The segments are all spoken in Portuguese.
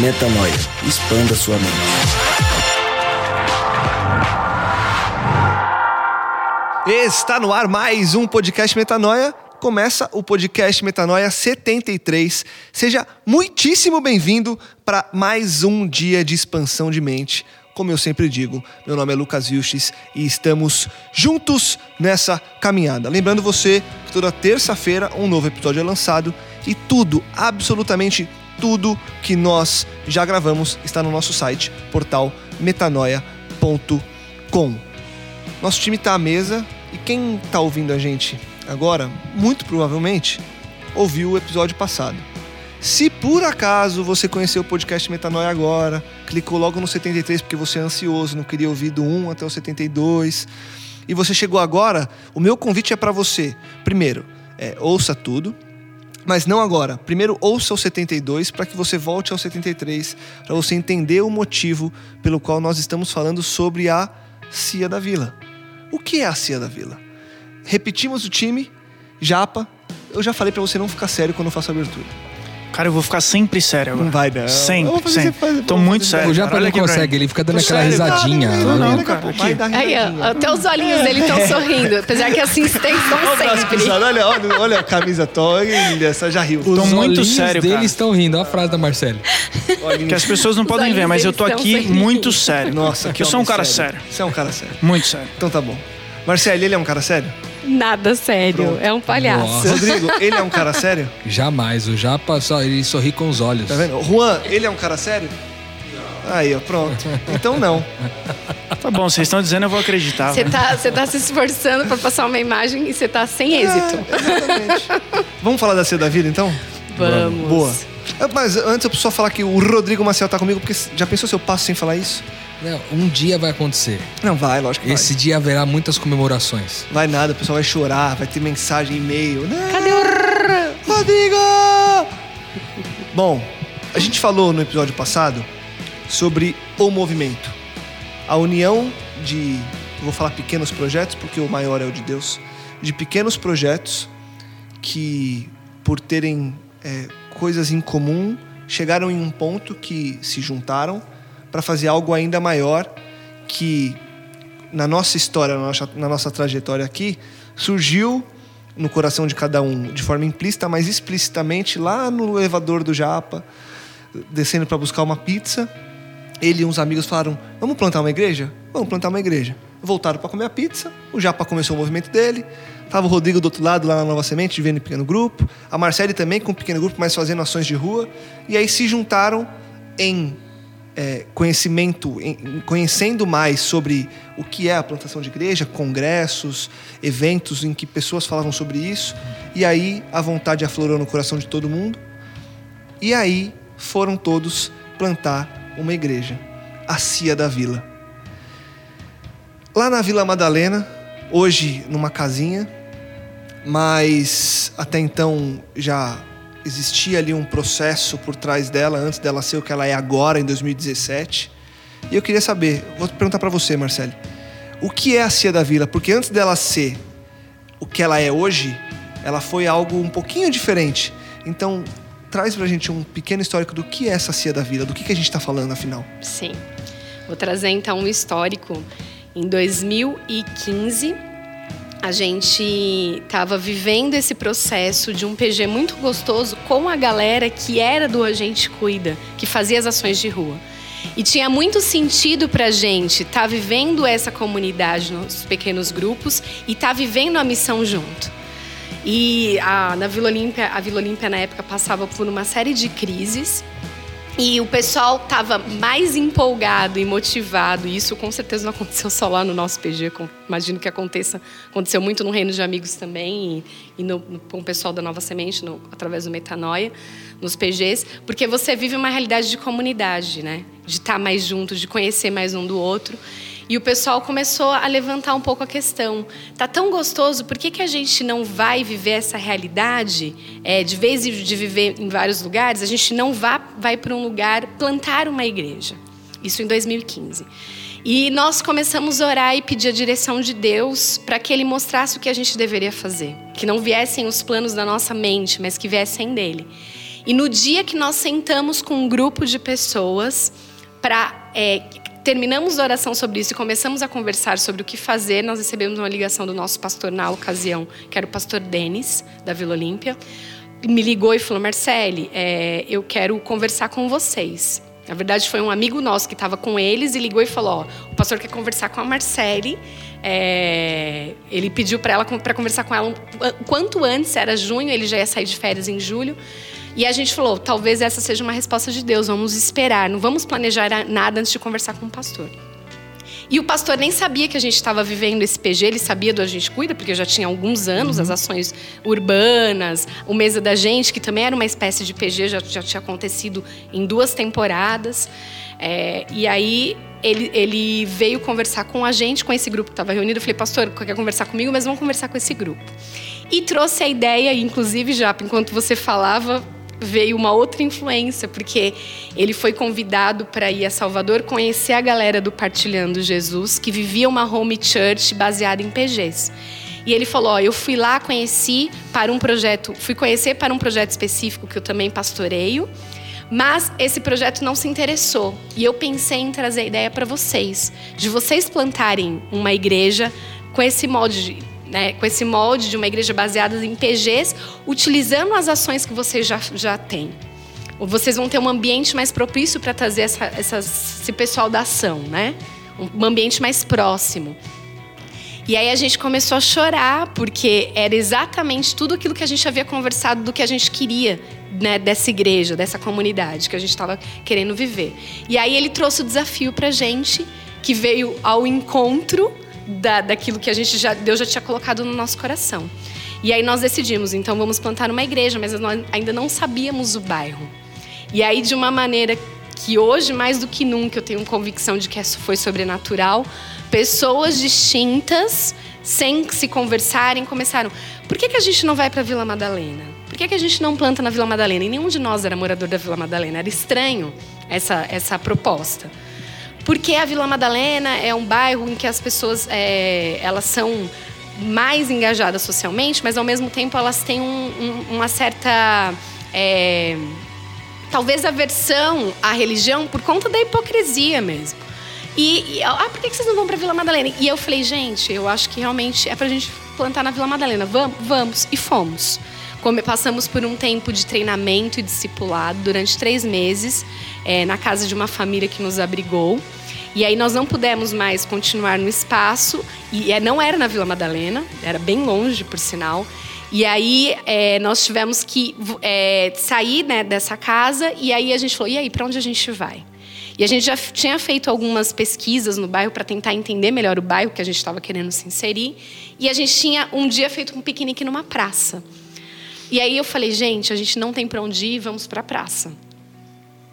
Metanoia. Expanda sua mente. Está no ar mais um podcast Metanoia. Começa o podcast Metanoia 73. Seja muitíssimo bem-vindo para mais um dia de expansão de mente. Como eu sempre digo, meu nome é Lucas Vilches e estamos juntos nessa caminhada. Lembrando você que toda terça-feira um novo episódio é lançado e tudo, absolutamente tudo que nós já gravamos está no nosso site, portal metanoia.com. Nosso time está à mesa e quem está ouvindo a gente agora, muito provavelmente, ouviu o episódio passado. Se por acaso você conheceu o podcast Metanoia agora, clicou logo no 73 porque você é ansioso, não queria ouvir do 1 até o 72, e você chegou agora, o meu convite é para você. Primeiro, é, ouça tudo, mas não agora. Primeiro ouça o 72 para que você volte ao 73, para você entender o motivo pelo qual nós estamos falando sobre a Cia da Vila. O que é a Cia da Vila? Repetimos o time, Japa. Eu já falei para você não ficar sério quando eu faço a abertura. Cara, eu vou ficar sempre sério agora. Não vai, não. Sempre, sempre. fazer- Tô muito sério. O Japa não consegue, ele fica dando Tô aquela sério, risadinha. Não, não, Daqui a cara. aqui. vai dar Aí, ó, até os olhinhos dele estão sorrindo, apesar que assim estão Olha o braço sempre. olha, olha, olha a camisa toda, essa já riu. Tô Os muito olhinhos sério, dele cara. estão rindo. Olha a frase da Marcele. Que as pessoas não podem ver, mas eu tô deles aqui muito sério. Nossa, que Eu sou um cara sério. Você é um cara sério. Muito sério. Então tá bom. Marcelo, ele é um cara sério? Nada sério, Pronto. é um palhaço. Nossa. Rodrigo, ele é um cara sério? Jamais. O Japa só, ele sorri com os olhos. Tá vendo? Juan, ele é um cara sério? Aí, ó, pronto. Então não. Tá bom, vocês estão dizendo, eu vou acreditar. Você vai. tá, você tá se esforçando pra passar uma imagem e você tá sem êxito. É, exatamente. Vamos falar da Cia da Vida, então? Vamos. Boa. Ah, Mas antes eu preciso só falar que o Rodrigo Maciel tá comigo, porque já pensou se eu passo sem falar isso? Não, um dia vai acontecer. Não, vai, lógico que Esse dia haverá muitas comemorações. vai. Vai nada, o pessoal vai chorar, vai ter mensagem, e-mail. Não, Cadê o... Rodrigo! Bom, a gente falou no episódio passado sobre o movimento. A união de, vou falar pequenos projetos, porque o maior é o de Deus, de pequenos projetos que, por terem é, coisas em comum, chegaram em um ponto que se juntaram para fazer algo ainda maior que na nossa história, na nossa, na nossa trajetória aqui, surgiu no coração de cada um de forma implícita, mas explicitamente lá no elevador do Japa, descendo para buscar uma pizza. Ele e uns amigos falaram: Vamos plantar uma igreja? Vamos plantar uma igreja. Voltaram para comer a pizza, o Japa começou o movimento dele. Tava o Rodrigo do outro lado, lá na Nova Semente, vivendo em pequeno grupo. A Marcele também com um pequeno grupo, mas fazendo ações de rua. E aí se juntaram em é, conhecimento, em- conhecendo mais sobre o que é a plantação de igreja, congressos, eventos em que pessoas falavam sobre isso, e aí a vontade aflorou no coração de todo mundo, e aí foram todos plantar uma igreja, a Cia da Vila. Lá na Vila Madalena, hoje numa casinha, mas até então já existia ali um processo por trás dela antes dela ser o que ela é agora em 2017. E eu queria saber, vou perguntar para você, Marcelo, o que é a Cia da Vila? Porque antes dela ser o que ela é hoje, ela foi algo um pouquinho diferente. Então, traz pra gente um pequeno histórico do que é essa Cia da Vila, do que, que a gente está falando afinal. Sim. Vou trazer então um histórico. Em 2015, a gente estava vivendo esse processo de um PG muito gostoso com a galera que era do Agente Cuida, que fazia as ações de rua. E tinha muito sentido para a gente estar tá vivendo essa comunidade nos pequenos grupos e estar tá vivendo a missão junto. E a, na Vila Olímpia, a Vila Olímpia na época passava por uma série de crises e o pessoal estava mais empolgado e motivado. E isso com certeza não aconteceu só lá no nosso PG. Imagino que aconteça, aconteceu muito no Reino de Amigos também e, e no, no, com o pessoal da Nova Semente, no, através do Metanoia, nos PGs, porque você vive uma realidade de comunidade, né? De estar mais juntos, de conhecer mais um do outro. E o pessoal começou a levantar um pouco a questão. Tá tão gostoso, por que, que a gente não vai viver essa realidade? É, de vez de viver em vários lugares, a gente não vá, vai para um lugar plantar uma igreja. Isso em 2015. E nós começamos a orar e pedir a direção de Deus para que Ele mostrasse o que a gente deveria fazer. Que não viessem os planos da nossa mente, mas que viessem dele. E no dia que nós sentamos com um grupo de pessoas para é, terminamos a oração sobre isso e começamos a conversar sobre o que fazer, nós recebemos uma ligação do nosso pastor na ocasião, que era o pastor Denis, da Vila Olímpia. Me ligou e falou: Marcele, é, eu quero conversar com vocês. Na verdade, foi um amigo nosso que estava com eles e ligou e falou: ó, o pastor quer conversar com a Marcele. É, ele pediu para ela para conversar com ela quanto antes, era junho, ele já ia sair de férias em julho. E a gente falou: talvez essa seja uma resposta de Deus, vamos esperar, não vamos planejar nada antes de conversar com o pastor. E o pastor nem sabia que a gente estava vivendo esse PG, ele sabia do A Gente Cuida, porque já tinha alguns anos uhum. as ações urbanas, o Mesa da Gente, que também era uma espécie de PG, já, já tinha acontecido em duas temporadas. É, e aí ele, ele, veio conversar com a gente, com esse grupo que estava reunido. Eu falei, pastor, quer conversar comigo, mas vamos conversar com esse grupo. E trouxe a ideia, inclusive, já enquanto você falava, veio uma outra influência, porque ele foi convidado para ir a Salvador conhecer a galera do Partilhando Jesus, que vivia uma home church baseada em PGs. E ele falou: ó, eu fui lá, conheci para um projeto, fui conhecer para um projeto específico que eu também pastoreio, mas esse projeto não se interessou. E eu pensei em trazer a ideia para vocês, de vocês plantarem uma igreja com esse molde né, com esse molde de uma igreja baseada em PGs, utilizando as ações que vocês já, já têm. Vocês vão ter um ambiente mais propício para trazer essa, essa, esse pessoal da ação, né? Um ambiente mais próximo. E aí a gente começou a chorar, porque era exatamente tudo aquilo que a gente havia conversado do que a gente queria né, dessa igreja, dessa comunidade que a gente estava querendo viver. E aí ele trouxe o desafio para gente, que veio ao encontro da, daquilo que a gente já Deus já tinha colocado no nosso coração. E aí nós decidimos, então vamos plantar uma igreja, mas nós ainda não sabíamos o bairro. E aí de uma maneira que hoje mais do que nunca eu tenho convicção de que isso foi sobrenatural, pessoas distintas, sem se conversarem, começaram. Por que, que a gente não vai para Vila Madalena? Por que, que a gente não planta na Vila Madalena? E nenhum de nós era morador da Vila Madalena. Era estranho essa, essa proposta. Porque a Vila Madalena é um bairro em que as pessoas é, elas são mais engajadas socialmente, mas ao mesmo tempo elas têm um, um, uma certa é, talvez aversão à religião por conta da hipocrisia mesmo. E, e ah, por que vocês não vão para Vila Madalena? E eu falei, gente, eu acho que realmente é para a gente plantar na Vila Madalena. Vamos, vamos. E fomos. Passamos por um tempo de treinamento e discipulado durante três meses é, na casa de uma família que nos abrigou. E aí nós não pudemos mais continuar no espaço, e é, não era na Vila Madalena, era bem longe, por sinal. E aí é, nós tivemos que é, sair né, dessa casa, e aí a gente falou: e aí, para onde a gente vai? E a gente já tinha feito algumas pesquisas no bairro para tentar entender melhor o bairro que a gente estava querendo se inserir. E a gente tinha um dia feito um piquenique numa praça. E aí eu falei, gente, a gente não tem para onde ir, vamos para a praça.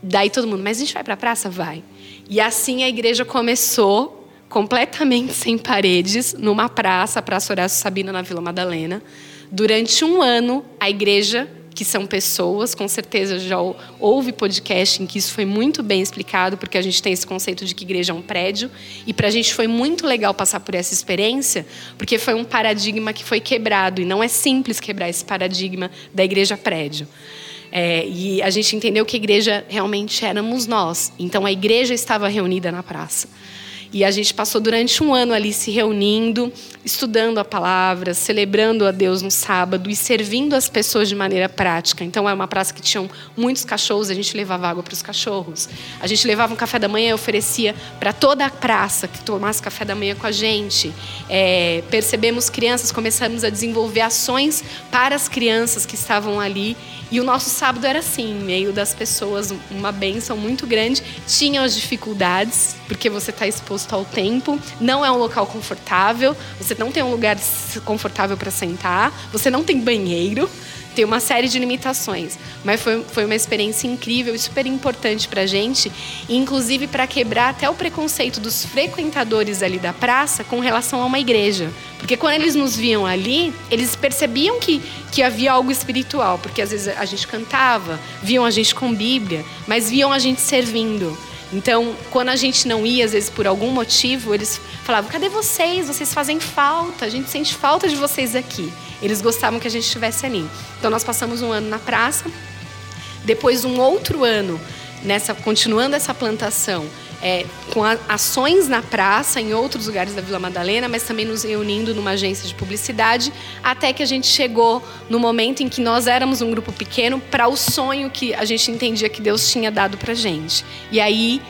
Daí todo mundo, mas a gente vai para a praça? Vai. E assim a igreja começou completamente sem paredes, numa praça, a Praça Horácio Sabina, na Vila Madalena. Durante um ano, a igreja que são pessoas, com certeza já houve podcast em que isso foi muito bem explicado, porque a gente tem esse conceito de que igreja é um prédio, e para a gente foi muito legal passar por essa experiência, porque foi um paradigma que foi quebrado, e não é simples quebrar esse paradigma da igreja prédio. É, e a gente entendeu que a igreja realmente éramos nós. Então a igreja estava reunida na praça. E a gente passou durante um ano ali se reunindo, estudando a palavra, celebrando a Deus no sábado e servindo as pessoas de maneira prática. Então, é uma praça que tinham muitos cachorros, a gente levava água para os cachorros. A gente levava um café da manhã e oferecia para toda a praça que tomasse café da manhã com a gente. É, percebemos crianças, começamos a desenvolver ações para as crianças que estavam ali. E o nosso sábado era assim, meio das pessoas, uma bênção muito grande. Tinham as dificuldades, porque você está exposto ao tempo, não é um local confortável, você não tem um lugar confortável para sentar, você não tem banheiro tem uma série de limitações. Mas foi, foi uma experiência incrível e super importante para a gente, inclusive para quebrar até o preconceito dos frequentadores ali da praça com relação a uma igreja. Porque quando eles nos viam ali, eles percebiam que, que havia algo espiritual, porque às vezes a gente cantava, viam a gente com Bíblia, mas viam a gente servindo. Então, quando a gente não ia, às vezes por algum motivo, eles falavam: cadê vocês? Vocês fazem falta, a gente sente falta de vocês aqui. Eles gostavam que a gente estivesse ali. Então nós passamos um ano na praça, depois um outro ano nessa continuando essa plantação é, com a, ações na praça em outros lugares da Vila Madalena, mas também nos reunindo numa agência de publicidade, até que a gente chegou no momento em que nós éramos um grupo pequeno para o sonho que a gente entendia que Deus tinha dado para gente. E aí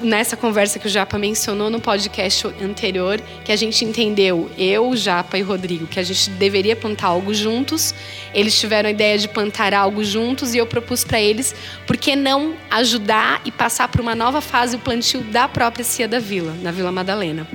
nessa conversa que o Japa mencionou no podcast anterior, que a gente entendeu, eu, Japa e Rodrigo, que a gente deveria plantar algo juntos. Eles tiveram a ideia de plantar algo juntos e eu propus para eles, por que não ajudar e passar para uma nova fase o plantio da própria Cia da Vila, na Vila Madalena.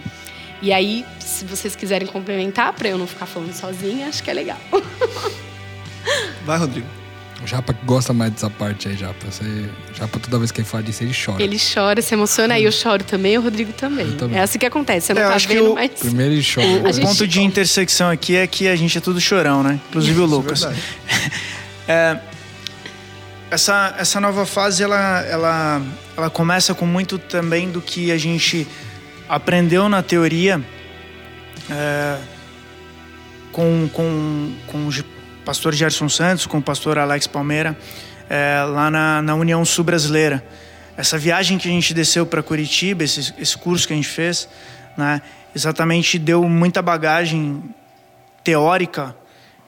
E aí, se vocês quiserem complementar, para eu não ficar falando sozinha, acho que é legal. Vai, Rodrigo. O Japa gosta mais dessa parte aí, Japa. Você, Japa, toda vez que ele fala disso, ele chora. Ele chora, se emociona, aí eu choro também, o Rodrigo também. também. É assim que acontece, você não é, tá vendo, o... mas... Primeiro ele chora. O, o ponto de intersecção aqui é que a gente é tudo chorão, né? Inclusive o Lucas. É, essa, essa nova fase, ela, ela, ela começa com muito também do que a gente aprendeu na teoria é, com, com, com pastor Gerson Santos, com o pastor Alex Palmeira, é, lá na, na União Sul Brasileira. Essa viagem que a gente desceu para Curitiba, esse, esse curso que a gente fez, né, exatamente deu muita bagagem teórica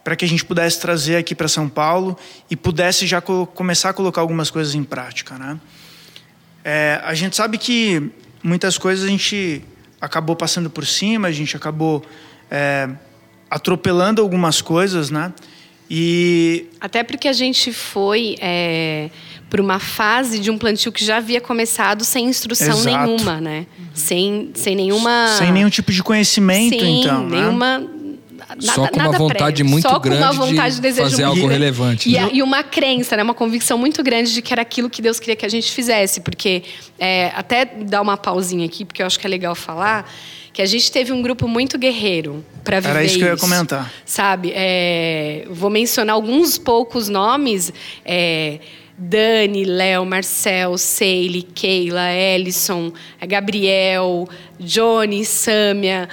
para que a gente pudesse trazer aqui para São Paulo e pudesse já co começar a colocar algumas coisas em prática. Né? É, a gente sabe que muitas coisas a gente acabou passando por cima, a gente acabou é, atropelando algumas coisas, né? E até porque a gente foi é, para uma fase de um plantio que já havia começado sem instrução Exato. nenhuma, né? Uhum. Sem, sem nenhuma sem nenhum tipo de conhecimento, Sim, então, né? nenhuma né? Nada, Só com uma vontade prévio. muito Só grande uma vontade de desejo fazer algo relevante. E, né? e, uma crença, né? uma convicção muito grande de que era aquilo que Deus queria que a gente fizesse. Porque, é, até dar uma pausinha aqui, porque eu acho que é legal falar que a gente teve um grupo muito guerreiro para viver Era isso, isso que eu ia comentar. Sabe? É, vou mencionar alguns poucos nomes. É, Dani, Léo, Marcel, Seile, Keila, Ellison, Gabriel, Johnny, Sâmia,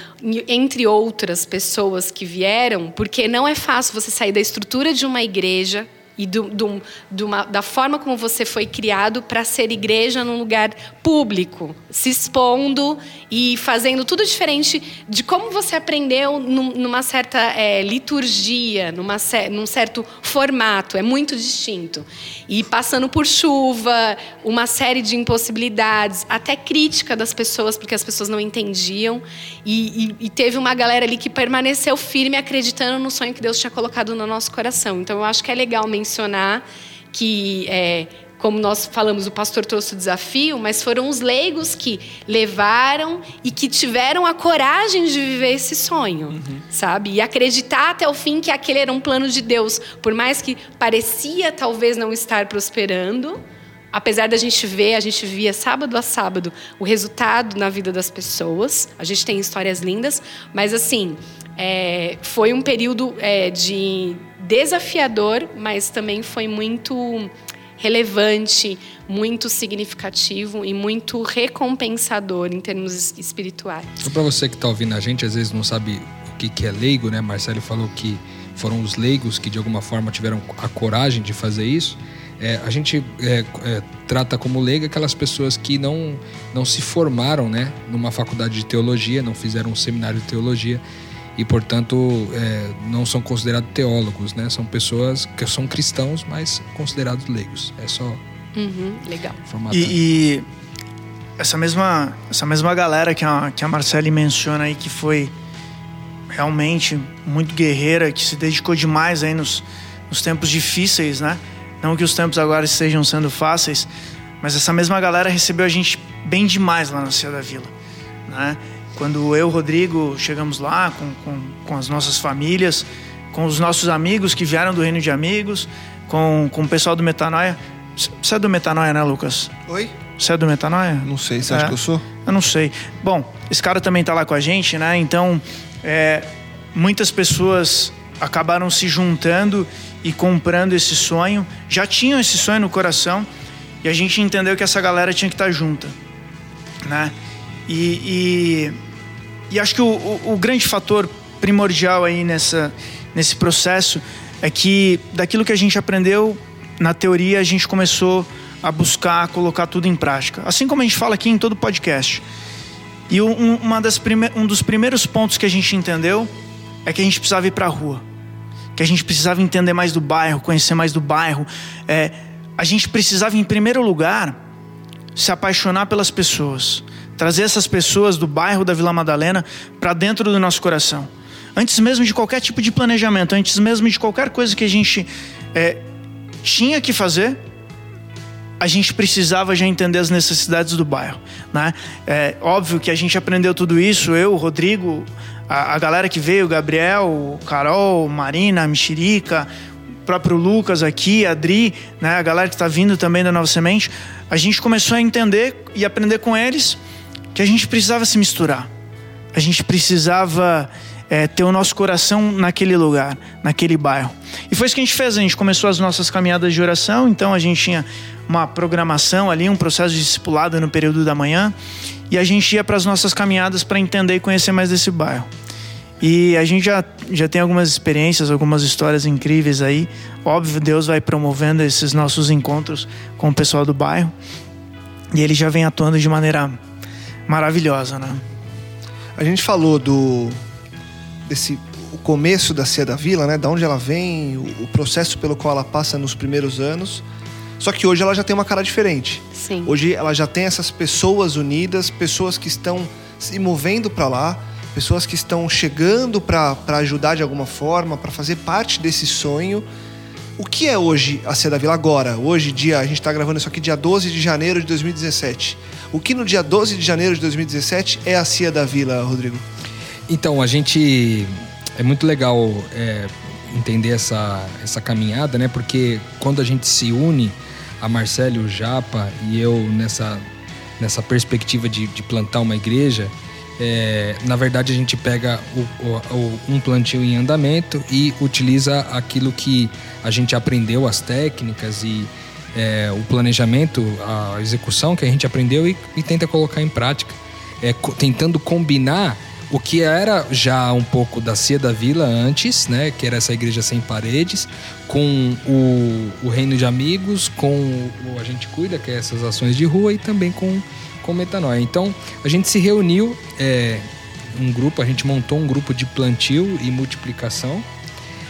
entre outras pessoas que vieram, porque não é fácil você sair da estrutura de uma igreja e do, do, do uma, da forma como você foi criado para ser igreja num lugar público, se expondo e fazendo tudo diferente de como você aprendeu num, numa certa é, liturgia, numa, num certo formato, é muito distinto. E passando por chuva, uma série de impossibilidades, até crítica das pessoas, porque as pessoas não entendiam. E, e, e teve uma galera ali que permaneceu firme acreditando no sonho que Deus tinha colocado no nosso coração. Então eu acho que é legal mencionar que é, como nós falamos, o pastor trouxe o desafio, mas foram os leigos que levaram e que tiveram a coragem de viver esse sonho, uhum. sabe? E acreditar até o fim que aquele era um plano de Deus, por mais que parecia talvez não estar prosperando. Apesar da gente ver, a gente via sábado a sábado o resultado na vida das pessoas. A gente tem histórias lindas, mas assim, é, foi um período é, de desafiador, mas também foi muito relevante, muito significativo e muito recompensador em termos espirituais. Então, para você que está ouvindo a gente, às vezes não sabe o que, que é leigo, né? Marcelo falou que foram os leigos que de alguma forma tiveram a coragem de fazer isso. É, a gente é, é, trata como leiga aquelas pessoas que não, não se formaram né, numa faculdade de teologia, não fizeram um seminário de teologia e, portanto, é, não são considerados teólogos, né? São pessoas que são cristãos, mas considerados leigos. É só uhum, legal. E, e, essa mesma essa mesma galera que a, que a Marcele menciona aí que foi realmente muito guerreira, que se dedicou demais aí nos, nos tempos difíceis, né? Não que os tempos agora estejam sendo fáceis, mas essa mesma galera recebeu a gente bem demais lá na Cia da Vila, né? Quando eu e o Rodrigo chegamos lá com, com, com, as nossas famílias, com os nossos amigos que vieram do Reino de Amigos, com, com o pessoal do Metanoia. Você é do Metanoia, né, Lucas? Oi? Você é do Metanoia? Não sei, você é. acha que eu sou? Eu não sei. Bom, esse cara também está lá com a gente, né? Então, é, muitas pessoas acabaram se juntando e comprando esse sonho. Já tinham esse sonho no coração e a gente entendeu que essa galera tinha que estar tá junta, né? E, e, e acho que o, o, o, grande fator primordial aí nessa, nesse processo é que daquilo que a gente aprendeu na teoria, a gente começou a buscar colocar tudo em prática. Assim como a gente fala aqui em todo podcast. E um, uma das prime um dos primeiros pontos que a gente entendeu é que a gente precisava ir para a rua. Que a gente precisava entender mais do bairro, conhecer mais do bairro. É, a gente precisava, em primeiro lugar, se apaixonar pelas pessoas trazer essas pessoas do bairro da Vila Madalena para dentro do nosso coração. Antes mesmo de qualquer tipo de planejamento, antes mesmo de qualquer coisa que a gente é, tinha que fazer, a gente precisava já entender as necessidades do bairro. Né? É óbvio que a gente aprendeu tudo isso, eu, Rodrigo, a, a galera que veio, Gabriel, Carol, Marina, Mexerica, o próprio Lucas aqui, Adri, né, a galera que está vindo também da Nova Semente, a gente começou a entender e aprender com eles que a gente precisava se misturar. A gente precisava é, ter o nosso coração naquele lugar, naquele bairro. E foi isso que a gente fez. A gente começou as nossas caminhadas de oração, então a gente tinha uma programação ali, um processo de discipulado no período da manhã, e a gente ia para as nossas caminhadas para entender e conhecer mais desse bairro. E a gente já, já tem algumas experiências, algumas histórias incríveis aí. Óbvio, Deus vai promovendo esses nossos encontros com o pessoal do bairro. E ele já vem atuando de maneira maravilhosa, né? A gente falou do desse o começo da Cia da Vila, né? Da onde ela vem, o, o, processo pelo qual ela passa nos primeiros anos. Só que hoje ela já tem uma cara diferente. Sim. Hoje ela já tem essas pessoas unidas, pessoas que estão se movendo para lá, pessoas que estão chegando para ajudar de alguma forma, para fazer parte desse sonho. O que é hoje a Cia da Vila agora? Hoje, dia, a gente está gravando isso aqui dia 12 de janeiro de 2017. O que no dia 12 de janeiro de 2017 é a Cia da Vila, Rodrigo? Então, a gente. É muito legal é, entender essa, essa caminhada, né? Porque quando a gente se une, a Marcelo, o Japa e eu nessa, nessa perspectiva de, de plantar uma igreja, é, na verdade a gente pega o, o, um plantio em andamento e utiliza aquilo que a gente aprendeu, as técnicas e é, o planejamento, a execução que a gente aprendeu e, e tenta colocar em prática, é, tentando combinar o que era já um pouco da Cia da Vila antes, né, que era essa igreja sem paredes, com o, o Reino de Amigos, com o A Gente Cuida, que é essas ações de rua, e também com, com Metanoia. Então, a gente se reuniu, é, um grupo, a gente montou um grupo de plantio e multiplicação,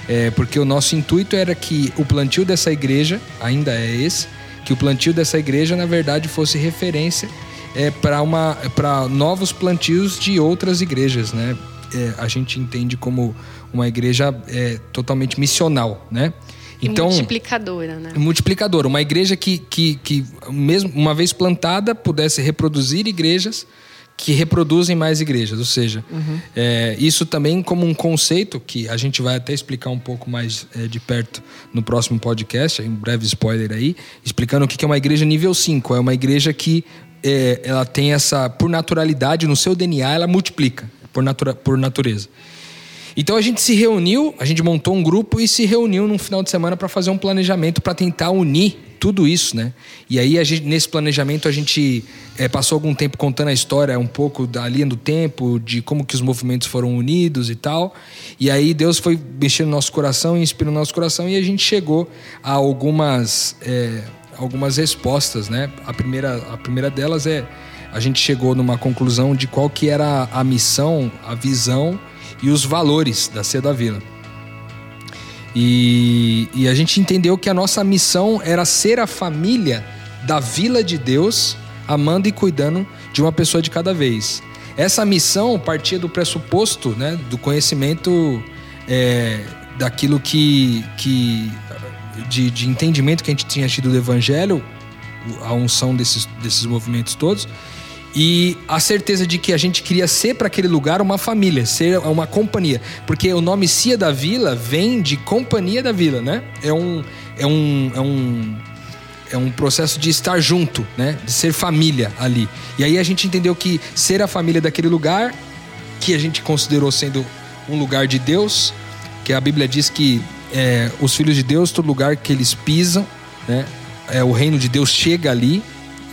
é, porque o nosso intuito era que o plantio dessa igreja, ainda é esse, que o plantio dessa igreja, na verdade, fosse referência é, para novos plantios de outras igrejas, né? É, a gente entende como uma igreja é, totalmente missional, né? Então, multiplicadora, né? Multiplicadora, uma igreja que, que, que, mesmo uma vez plantada, pudesse reproduzir igrejas que reproduzem mais igrejas. Ou seja, uhum. é, isso também como um conceito que a gente vai até explicar um pouco mais é, de perto no próximo podcast, um breve spoiler aí, explicando o que é uma igreja nível 5. É uma igreja que é, ela tem essa, por naturalidade, no seu DNA, ela multiplica, por, natura, por natureza. Então a gente se reuniu, a gente montou um grupo e se reuniu num final de semana para fazer um planejamento para tentar unir tudo isso, né? E aí, gente, nesse planejamento, a gente é, passou algum tempo contando a história um pouco da linha do tempo, de como que os movimentos foram unidos e tal. E aí Deus foi mexendo no nosso coração, inspirando no nosso coração, e a gente chegou a algumas, é, algumas respostas, né? A primeira, a primeira delas é a gente chegou numa conclusão de qual que era a missão, a visão e os valores da Ceia da Vila. E, e a gente entendeu que a nossa missão era ser a família da Vila de Deus, amando e cuidando de uma pessoa de cada vez. Essa missão partia do pressuposto, né, do conhecimento é, daquilo que, que de, de, entendimento que a gente tinha tido do Evangelho, a unção desses, desses movimentos todos, e a certeza de que a gente queria ser para aquele lugar uma família, ser uma companhia, porque o nome Cia da Vila vem de companhia da vila, né? É um é um é um é um processo de estar junto, né? De ser família ali. E aí a gente entendeu que ser a família daquele lugar que a gente considerou sendo um lugar de Deus, que a Bíblia diz que é, os filhos de Deus, todo lugar que eles pisam, né? É, o reino de Deus chega ali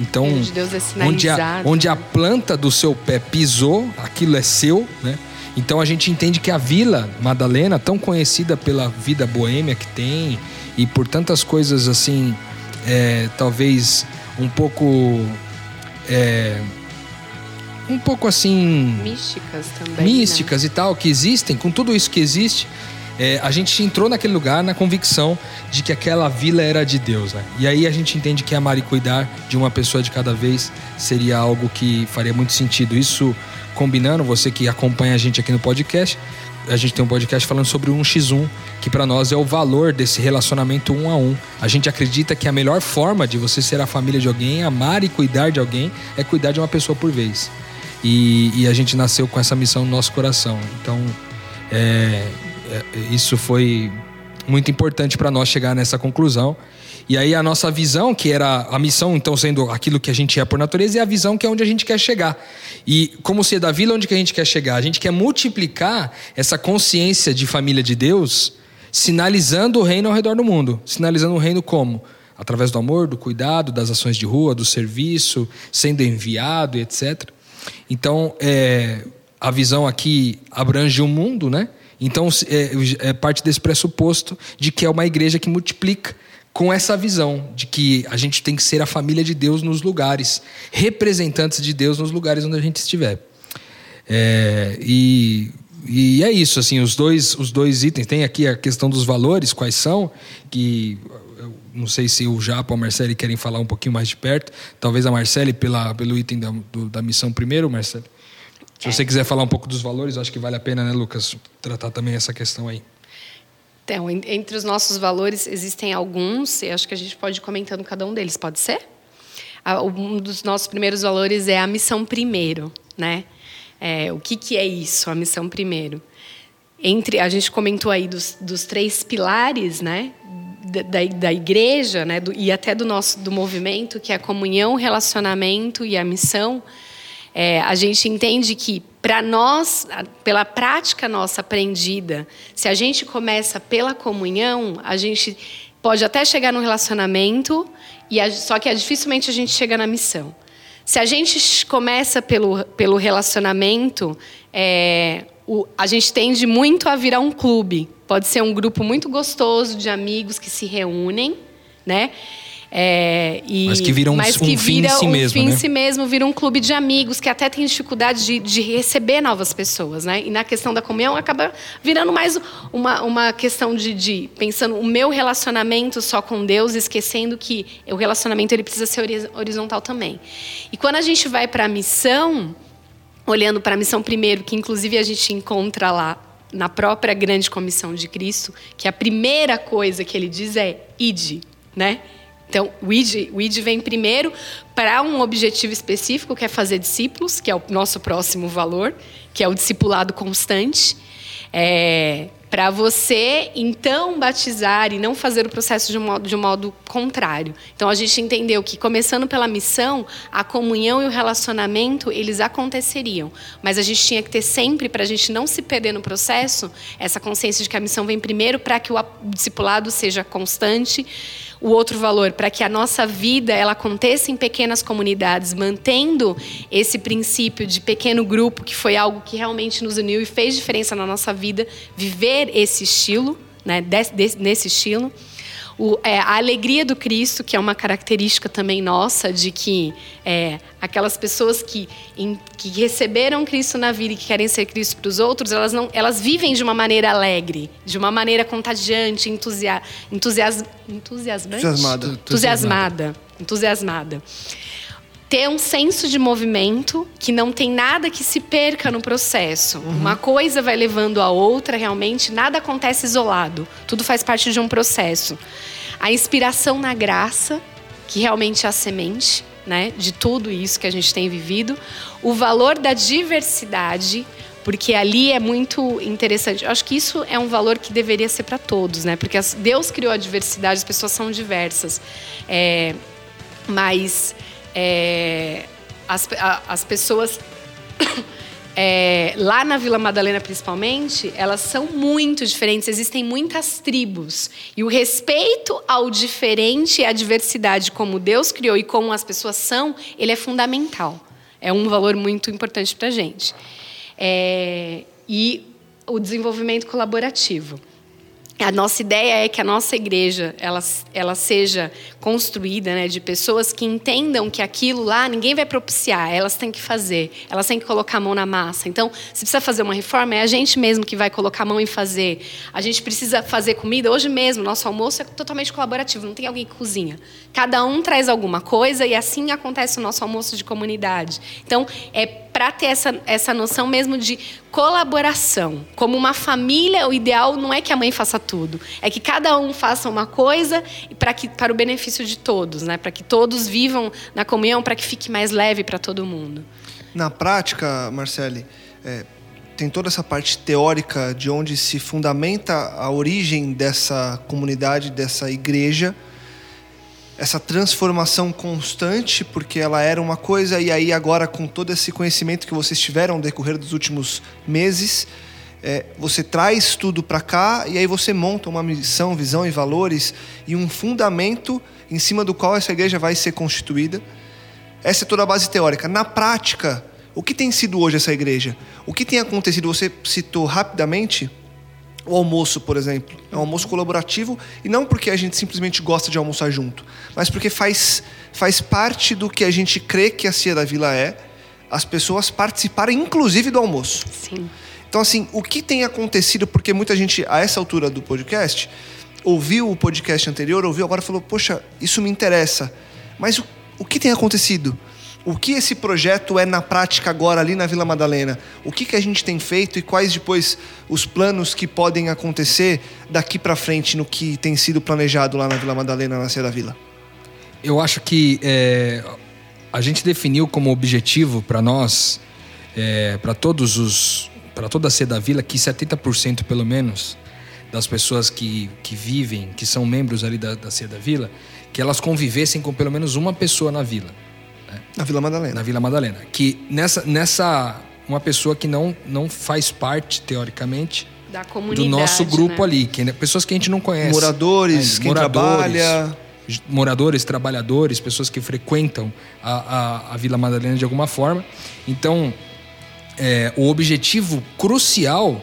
então, é onde, a, onde a planta do seu pé pisou, aquilo é seu, né? Então a gente entende que a Vila Madalena, tão conhecida pela vida boêmia que tem e por tantas coisas assim, é, talvez um pouco. É, um pouco assim. Místicas também. Místicas né? e tal, que existem, com tudo isso que existe, é, a gente entrou naquele lugar na convicção de que aquela vila era de Deus, né? E aí a gente entende que amar e cuidar de uma pessoa de cada vez seria algo que faria muito sentido. Isso combinando, você que acompanha a gente aqui no podcast, a gente tem um podcast falando sobre o 1x1, que para nós é o valor desse relacionamento um a um. A gente acredita que a melhor forma de você ser a família de alguém, amar e cuidar de alguém, é cuidar de uma pessoa por vez. E, e a gente nasceu com essa missão no nosso coração. Então, é, isso foi muito importante para nós chegar nessa conclusão. E aí a nossa visão, que era a missão, então sendo aquilo que a gente é por natureza, e a visão que é onde a gente quer chegar. E como ser da vila, onde que a gente quer chegar? A gente quer multiplicar essa consciência de família de Deus, sinalizando o reino ao redor do mundo. Sinalizando o reino como? Através do amor, do cuidado, das ações de rua, do serviço, sendo enviado etc. Então, é, a visão aqui abrange o mundo, né? Então, é, é parte desse pressuposto de que é uma igreja que multiplica com essa visão de que a gente tem que ser a família de Deus nos lugares, representantes de Deus nos lugares onde a gente estiver. É, e, e, é isso, assim, os dois, os dois itens. Tem aqui a questão dos valores, quais são, que não sei se o Japa ou a Marcele querem falar um pouquinho mais de perto. Talvez a Marcele pela, pelo item da, do, da missão primeiro, Marcele. Se você quiser falar um pouco dos valores, acho que vale a pena, né, Lucas, tratar também essa questão aí. Então, entre os nossos valores existem alguns, e acho que a gente pode ir comentando cada um deles, pode ser? Um dos nossos primeiros valores é a missão primeiro, né? É, o que, que é isso, a missão primeiro? Entre a gente comentou aí dos, dos três pilares, né? Da, da igreja, né? Do, e até do nosso do movimento, que é a comunhão, relacionamento e a missão. É, a gente entende que, para nós, pela prática nossa aprendida, se a gente começa pela comunhão, a gente pode até chegar no relacionamento, e a, só que é, dificilmente a gente chega na missão. Se a gente começa pelo, pelo relacionamento, é, o, a gente tende muito a virar um clube. Pode ser um grupo muito gostoso de amigos que se reúnem, né? É, e, mas que vira um, mas que um fim em si um mesmo. fim né? em si mesmo, vira um clube de amigos que até tem dificuldade de, de, receber novas pessoas. Né? E na questão da comunhão acaba virando mais uma, uma questão de, de pensando o meu relacionamento só com Deus, esquecendo que o relacionamento ele precisa ser horizontal também. E quando a gente vai para a missão, olhando para a missão primeiro, que inclusive a gente encontra lá na própria grande comissão de Cristo, que a primeira coisa que ele diz é ide, né? Então, o ID, o ID vem primeiro para um objetivo específico, que é fazer discípulos, que é o nosso próximo valor, que é o discipulado constante. É, para você, então, batizar e não fazer o processo de um, modo, de um modo contrário. Então, a gente entendeu que, começando pela missão, a comunhão e o relacionamento, eles aconteceriam. Mas a gente tinha que ter sempre, para a gente não se perder no processo, essa consciência de que a missão vem primeiro para que o discipulado seja constante, o outro valor para que a nossa vida ela aconteça em pequenas comunidades, mantendo esse princípio de pequeno grupo, que foi algo que realmente nos uniu e fez diferença na nossa vida, viver esse estilo, né, desse, desse, nesse estilo o, é, a alegria do Cristo, que é uma característica também nossa, de que é, aquelas pessoas que, em, que receberam Cristo na vida e que querem ser Cristo para os outros, elas, não, elas vivem de uma maneira alegre, de uma maneira contagiante, entusia, entusias, entusiasmante? Entusiasmada. Entusiasmada. Entusiasmada ter um senso de movimento que não tem nada que se perca no processo. Uhum. Uma coisa vai levando a outra, realmente, nada acontece isolado. Tudo faz parte de um processo. A inspiração na graça, que realmente é a semente, né, de tudo isso que a gente tem vivido. O valor da diversidade, porque ali é muito interessante. Eu acho que isso é um valor que deveria ser para todos, né? Porque Deus criou a diversidade, as pessoas são diversas. É, mas é, as, a, as pessoas é, lá na Vila Madalena, principalmente, elas são muito diferentes. Existem muitas tribos. E o respeito ao diferente e à diversidade, como Deus criou e como as pessoas são, ele é fundamental. É um valor muito importante para a gente. É, e o desenvolvimento colaborativo. A nossa ideia é que a nossa igreja ela, ela seja construída né, de pessoas que entendam que aquilo lá ninguém vai propiciar, elas têm que fazer, elas têm que colocar a mão na massa. Então, se precisa fazer uma reforma, é a gente mesmo que vai colocar a mão e fazer. A gente precisa fazer comida. Hoje mesmo, nosso almoço é totalmente colaborativo, não tem alguém que cozinha. Cada um traz alguma coisa e assim acontece o nosso almoço de comunidade. Então, é para ter essa, essa noção mesmo de colaboração. Como uma família, o ideal não é que a mãe faça tudo, é que cada um faça uma coisa para que para o benefício de todos, né? Para que todos vivam na comunhão, para que fique mais leve para todo mundo. Na prática, Marcele, é, tem toda essa parte teórica de onde se fundamenta a origem dessa comunidade, dessa igreja essa transformação constante, porque ela era uma coisa, e aí agora, com todo esse conhecimento que vocês tiveram no decorrer dos últimos meses, é, você traz tudo para cá e aí você monta uma missão, visão e valores e um fundamento em cima do qual essa igreja vai ser constituída. Essa é toda a base teórica. Na prática, o que tem sido hoje essa igreja? O que tem acontecido? Você citou rapidamente o almoço, por exemplo. É um almoço colaborativo e não porque a gente simplesmente gosta de almoçar junto, mas porque faz, faz parte do que a gente crê que a Cia da Vila é, as pessoas participarem inclusive do almoço. Sim. Então, assim, o que tem acontecido, porque muita gente, a essa altura do podcast, ouviu o podcast anterior, ouviu agora e falou, poxa, isso me interessa. Mas o, o que tem acontecido? O que esse projeto é na prática agora ali na Vila Madalena? O que, que a gente tem feito e quais depois os planos que podem acontecer daqui para frente no que tem sido planejado lá na Vila Madalena, na Cia da Vila? Eu acho que é, a gente definiu como objetivo para nós, é, para todos os, para toda a Cia da Vila, que 70% pelo menos das pessoas que, que vivem, que são membros ali da, da Cia da Vila, que elas convivessem com pelo menos uma pessoa na vila. Na Vila Madalena. Na Vila Madalena. Que nessa, nessa uma pessoa que não, não faz parte, teoricamente, da comunidade, do nosso grupo né? ali. Que, pessoas que a gente não conhece. Moradores, é, quem moradores, trabalha. Moradores, trabalhadores, pessoas que frequentam a, a, a Vila Madalena de alguma forma. Então, é, o objetivo crucial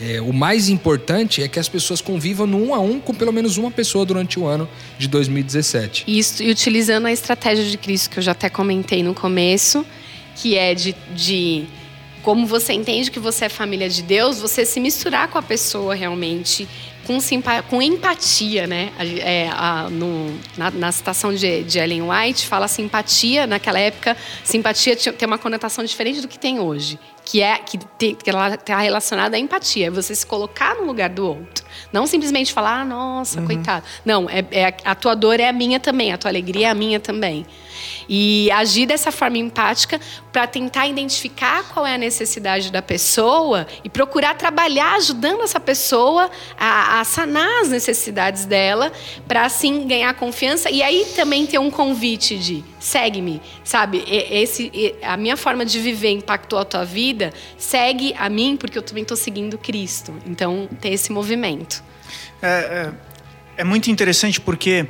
é, o mais importante é que as pessoas convivam no um a um com pelo menos uma pessoa durante o ano de 2017. Isso, e utilizando a estratégia de Cristo que eu já até comentei no começo, que é de, de como você entende que você é família de Deus, você se misturar com a pessoa realmente, com, com empatia, né? É, a, no, na, na, citação de, de, Ellen White, fala simpatia, naquela época, simpatia tem uma conotação diferente do que tem hoje que é que está relacionada à empatia, é você se colocar no lugar do outro. Não simplesmente falar, ah, nossa, uhum. coitado. Não, é, é, a tua dor é a minha também, a tua alegria é a minha também. E agir dessa forma empática para tentar identificar qual é a necessidade da pessoa e procurar trabalhar ajudando essa pessoa a, a sanar as necessidades dela, para assim ganhar confiança. E aí também ter um convite de segue-me, sabe? Esse, a minha forma de viver impactou a tua vida, segue a mim, porque eu também estou seguindo Cristo. Então, ter esse movimento. É, é, é muito interessante porque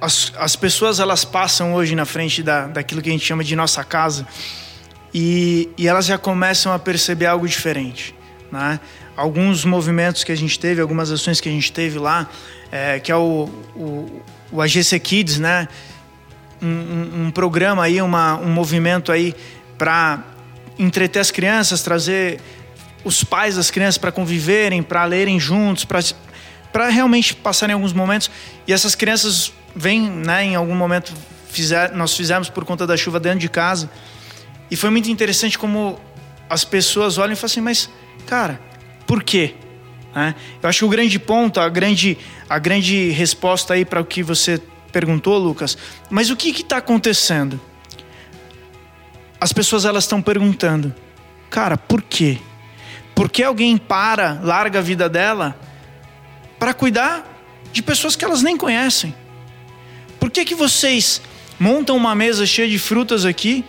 as, as pessoas elas passam hoje na frente da, daquilo que a gente chama de nossa casa e, e elas já começam a perceber algo diferente. Né? Alguns movimentos que a gente teve, algumas ações que a gente teve lá, é, que é o, o, o AGC Kids, né? Um, um, um, programa aí, uma, um movimento aí para entreter as crianças, trazer os pais das crianças para conviverem, para lerem juntos, para realmente passarem alguns momentos. E essas crianças vêm, né, em algum momento fizer, nós fizemos por conta da chuva dentro de casa. E foi muito interessante como as pessoas olham e falam assim, mas, cara, por quê? Né? Eu acho que o grande ponto, a grande, a grande resposta aí para o que você perguntou, Lucas, mas o que está acontecendo? As pessoas elas estão perguntando, cara, por quê? Por que alguém para, larga a vida dela para cuidar de pessoas que elas nem conhecem? Por que, que vocês montam uma mesa cheia de frutas aqui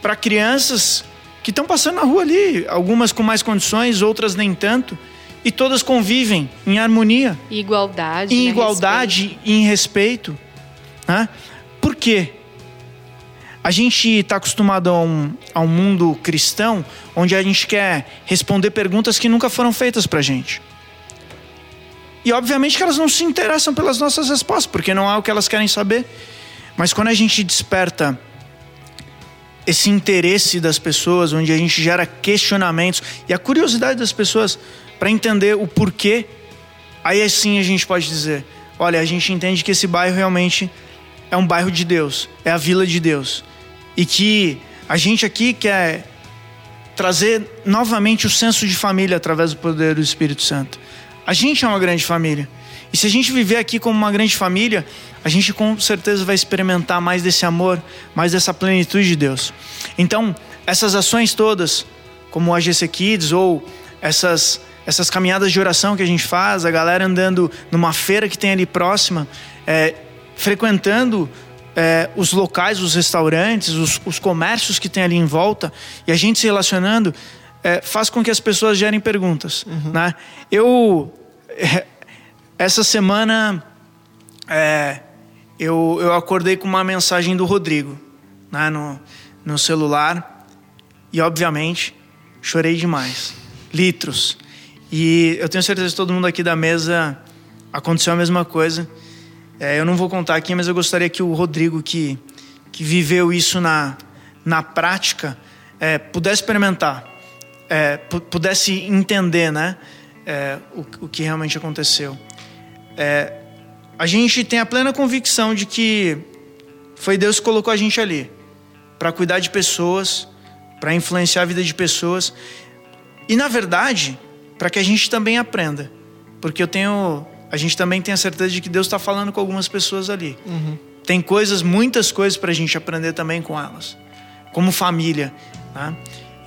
para crianças que estão passando na rua ali, algumas com mais condições, outras nem tanto, e todas convivem em harmonia, igualdade, em né? igualdade respeito. e em respeito. Né? Por quê? A gente está acostumado a um, a um mundo cristão onde a gente quer responder perguntas que nunca foram feitas para gente. E obviamente que elas não se interessam pelas nossas respostas, porque não é o que elas querem saber. Mas quando a gente desperta esse interesse das pessoas, onde a gente gera questionamentos e a curiosidade das pessoas para entender o porquê, aí assim a gente pode dizer: olha, a gente entende que esse bairro realmente é um bairro de Deus, é a vila de Deus. E que a gente aqui quer trazer novamente o senso de família através do poder do Espírito Santo. A gente é uma grande família. E se a gente viver aqui como uma grande família, a gente com certeza vai experimentar mais desse amor, mais dessa plenitude de Deus. Então, essas ações todas, como o AGC Kids ou essas, essas caminhadas de oração que a gente faz, a galera andando numa feira que tem ali próxima, é, frequentando é, os locais, os restaurantes, os, os, comércios que tem ali em volta, e a gente se relacionando, é, faz com que as pessoas gerem perguntas. Uhum. Né? Eu, é, essa semana, é, eu, eu acordei com uma mensagem do Rodrigo né, no, no celular e, obviamente, chorei demais. Litros. E eu tenho certeza que todo mundo aqui da mesa aconteceu a mesma coisa. É, eu não vou contar aqui, mas eu gostaria que o Rodrigo, que, que viveu isso na, na prática, é, pudesse experimentar, é, pudesse entender né, é, o, o que realmente aconteceu. É, a gente tem a plena convicção de que foi Deus que colocou a gente ali para cuidar de pessoas, para influenciar a vida de pessoas e na verdade para que a gente também aprenda, porque eu tenho, a gente também tem a certeza de que Deus está falando com algumas pessoas ali. Uhum. Tem coisas, muitas coisas para a gente aprender também com elas, como família. Né?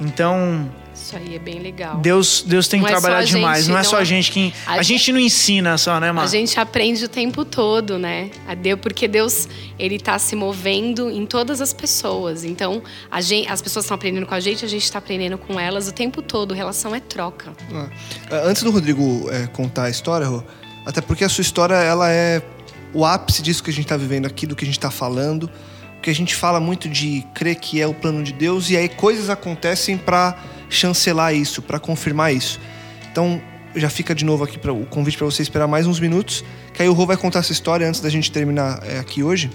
Então isso aí é bem legal. Deus, Deus tem não é trabalhado é demais. Gente, não é só a gente que. A, a gente, gente, não ensina só, né, Mar? A gente aprende o tempo todo, né? A Deus, porque Deus, ele está se movendo em todas as pessoas. Então, a gente, as pessoas estão aprendendo com a gente, a gente está aprendendo com elas o tempo todo. Relação é troca. Ah. Antes do Rodrigo é, contar a história, Rô, até porque a sua história ela é o ápice disso que a gente está vivendo aqui, do que a gente está falando. Porque a gente fala muito de crer que é o plano de Deus e aí coisas acontecem para chancelar isso, para confirmar isso. Então, já fica de novo aqui para o convite para você esperar mais uns minutos, que aí o Rô vai contar essa história antes da gente terminar é, aqui hoje.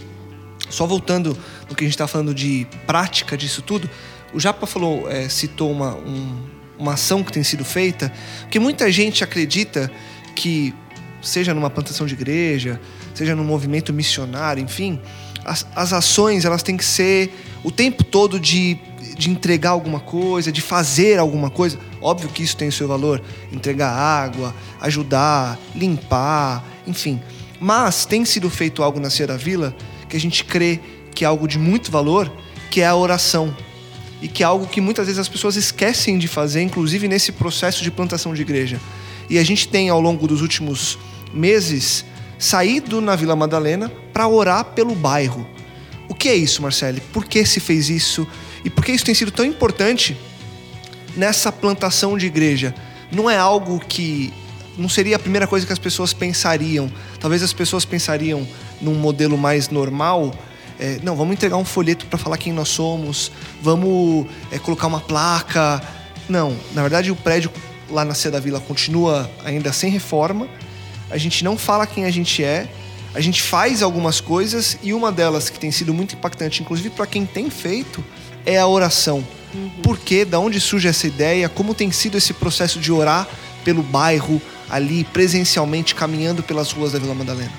Só voltando no que a gente está falando de prática disso tudo, o Japa falou, é, citou uma, um, uma ação que tem sido feita, porque muita gente acredita que, seja numa plantação de igreja, seja num movimento missionário, enfim, as, as ações elas têm que ser o tempo todo de de entregar alguma coisa, de fazer alguma coisa. Óbvio que isso tem o seu valor, entregar água, ajudar, limpar, enfim. Mas tem sido feito algo na Sierra Vila que a gente crê que é algo de muito valor, que é a oração. E que é algo que muitas vezes as pessoas esquecem de fazer, inclusive nesse processo de plantação de igreja. E a gente tem ao longo dos últimos meses saído na Vila Madalena para orar pelo bairro. O que é isso, Marcele? Por que se fez isso? E por que isso tem sido tão importante nessa plantação de igreja? Não é algo que não seria a primeira coisa que as pessoas pensariam. Talvez as pessoas pensariam num modelo mais normal. É, não, vamos entregar um folheto para falar quem nós somos, vamos é, colocar uma placa. Não, na verdade o prédio lá na Cia da Vila continua ainda sem reforma. A gente não fala quem a gente é, a gente faz algumas coisas e uma delas que tem sido muito impactante, inclusive para quem tem feito, é a oração. Uhum. Por quê? Da onde surge essa ideia? Como tem sido esse processo de orar pelo bairro, ali presencialmente, caminhando pelas ruas da Vila Madalena?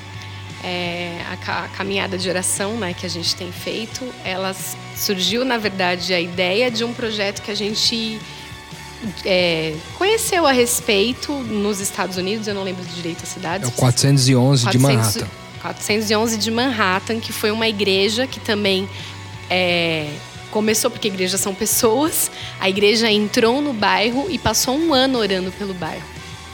É, a, a, caminhada de oração né, que a gente tem feito, ela surgiu, na verdade, a ideia de um projeto que a gente é, conheceu a respeito nos Estados Unidos, eu não lembro direito a cidade. É o 411 400, de Manhattan. 411 de Manhattan, que foi uma igreja que também é, começou porque igrejas são pessoas. A igreja entrou no bairro e passou um ano orando pelo bairro.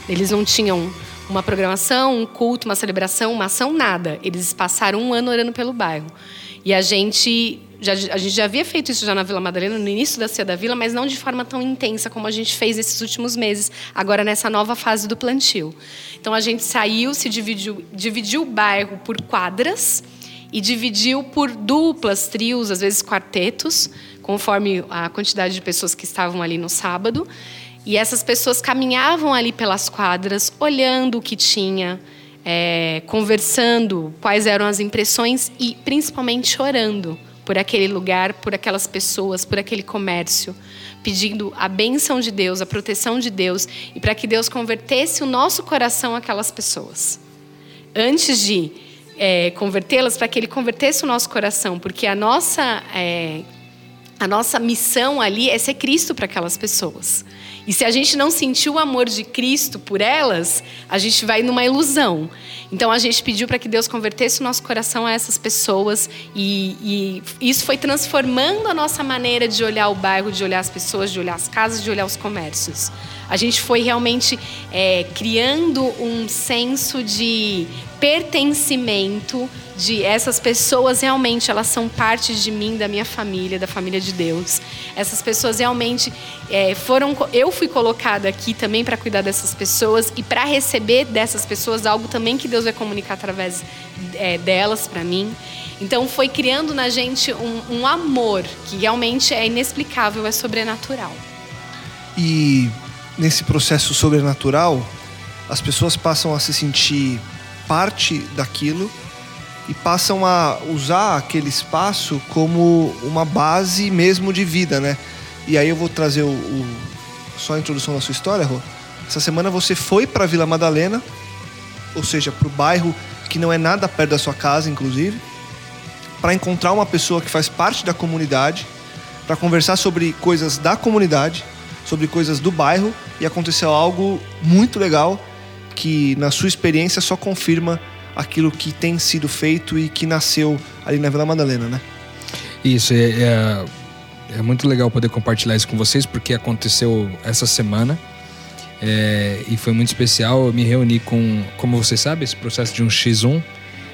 Eles não tinham uma programação, um culto, uma celebração, uma ação, nada. Eles passaram um ano orando pelo bairro. E a gente já, a gente já havia feito isso já na Vila Madalena, no início da Cia da Vila, mas não de forma tão intensa como a gente fez esses últimos meses, agora nessa nova fase do plantio. Então a gente saiu, se dividiu, dividiu o bairro por quadras e dividiu por duplas, trios, às vezes quartetos, conforme a quantidade de pessoas que estavam ali no sábado. E essas pessoas caminhavam ali pelas quadras, olhando o que tinha, é, conversando quais eram as impressões e principalmente chorando por aquele lugar, por aquelas pessoas, por aquele comércio, pedindo a benção de Deus, a proteção de Deus e para que Deus convertesse o nosso coração àquelas pessoas. Antes de é, convertê-las, para que Ele convertesse o nosso coração, porque a nossa, é, a nossa missão ali é ser Cristo para aquelas pessoas. E se a gente não sentir o amor de Cristo por elas, a gente vai numa ilusão. Então a gente pediu para que Deus convertesse o nosso coração a essas pessoas e, e, isso foi transformando a nossa maneira de olhar o bairro, de olhar as pessoas, de olhar as casas, de olhar os comércios. A gente foi realmente é, criando um senso de pertencimento de essas pessoas realmente elas são parte de mim, da minha família, da família de Deus. Essas pessoas realmente é, foram. Eu fui colocada aqui também para cuidar dessas pessoas e para receber dessas pessoas algo também que Deus vai comunicar através é, delas para mim. Então foi criando na gente um, um amor que realmente é inexplicável, é sobrenatural. E nesse processo sobrenatural, as pessoas passam a se sentir parte daquilo e passam a usar aquele espaço como uma base mesmo de vida, né? E aí eu vou trazer o, o só a introdução da sua história, Rô. Essa semana você foi para Vila Madalena, ou seja, para o bairro que não é nada perto da sua casa, inclusive, para encontrar uma pessoa que faz parte da comunidade, para conversar sobre coisas da comunidade, sobre coisas do bairro e aconteceu algo muito legal que na sua experiência só confirma aquilo que tem sido feito e que nasceu ali na Vila Madalena, né? Isso, é, é, é muito legal poder compartilhar isso com vocês, porque aconteceu essa semana é, e foi muito especial. Eu me reuni com, como você sabe, esse processo de um X1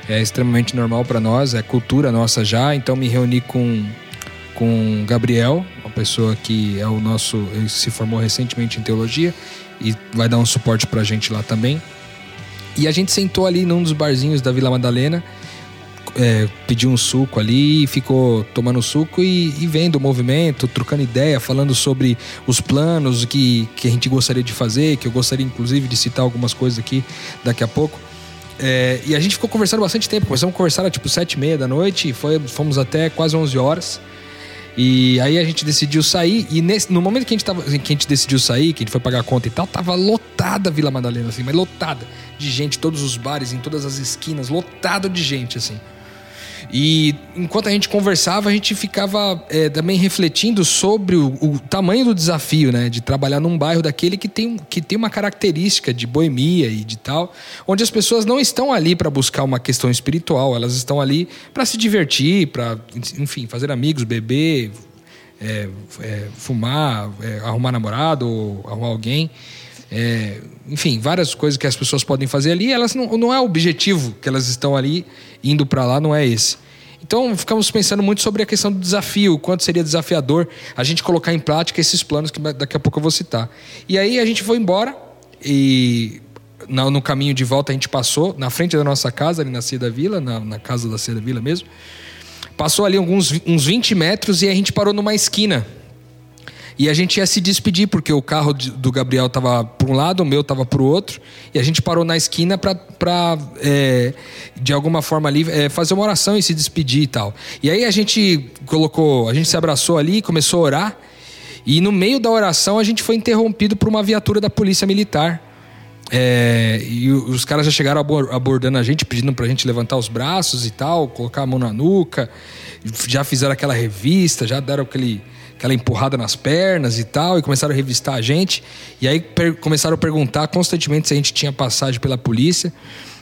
é extremamente normal para nós, é cultura nossa já, então me reuni com com Gabriel, uma pessoa que é o nosso, se formou recentemente em teologia e vai dar um suporte para a gente lá também. E a gente sentou ali num dos barzinhos da Vila Madalena, é, pediu um suco ali, ficou tomando suco e, e, vendo o movimento, trocando ideia, falando sobre os planos que, que a gente gostaria de fazer, que eu gostaria inclusive de citar algumas coisas aqui daqui a pouco. É, e a gente ficou conversando bastante tempo, começamos a conversar tipo sete e meia da noite, foi, fomos até quase 11 horas. E aí a gente decidiu sair, e nesse, no momento que a, gente tava, que a gente decidiu sair, que a gente foi pagar a conta e tal, tava lotada a Vila Madalena, assim, mas lotada de gente, todos os bares, em todas as esquinas, lotado de gente, assim. E enquanto a gente conversava, a gente ficava é, também refletindo sobre o, o, tamanho do desafio, né? De trabalhar num bairro daquele que tem, que tem uma característica de boemia e de tal, onde as pessoas não estão ali para buscar uma questão espiritual, elas estão ali para se divertir, para, enfim, fazer amigos, beber, é, é, fumar, é, arrumar namorado, arrumar alguém. É, enfim, várias coisas que as pessoas podem fazer ali, elas não, não é o objetivo que elas estão ali indo para lá, não é esse. Então, ficamos pensando muito sobre a questão do desafio, o quanto seria desafiador a gente colocar em prática esses planos que daqui a pouco eu vou citar. E aí a gente foi embora e no caminho de volta a gente passou na frente da nossa casa, ali na Cia da Vila, na, na casa da Cia da Vila mesmo. Passou ali alguns, uns 20 metros e a gente parou numa esquina. E a gente ia se despedir, porque o carro do Gabriel estava para um lado, o meu estava para o outro. E a gente parou na esquina para, é, de alguma forma ali, é, fazer uma oração e se despedir e tal. E aí a gente colocou, a gente se abraçou ali, começou a orar. E no meio da oração a gente foi interrompido por uma viatura da polícia militar. É, e os caras já chegaram abordando a gente, pedindo pra gente levantar os braços e tal, colocar a mão na nuca. Já fizeram aquela revista, já deram aquele aquela empurrada nas pernas e tal, e começaram a revistar a gente. E aí começaram a perguntar constantemente se a gente tinha passagem pela polícia.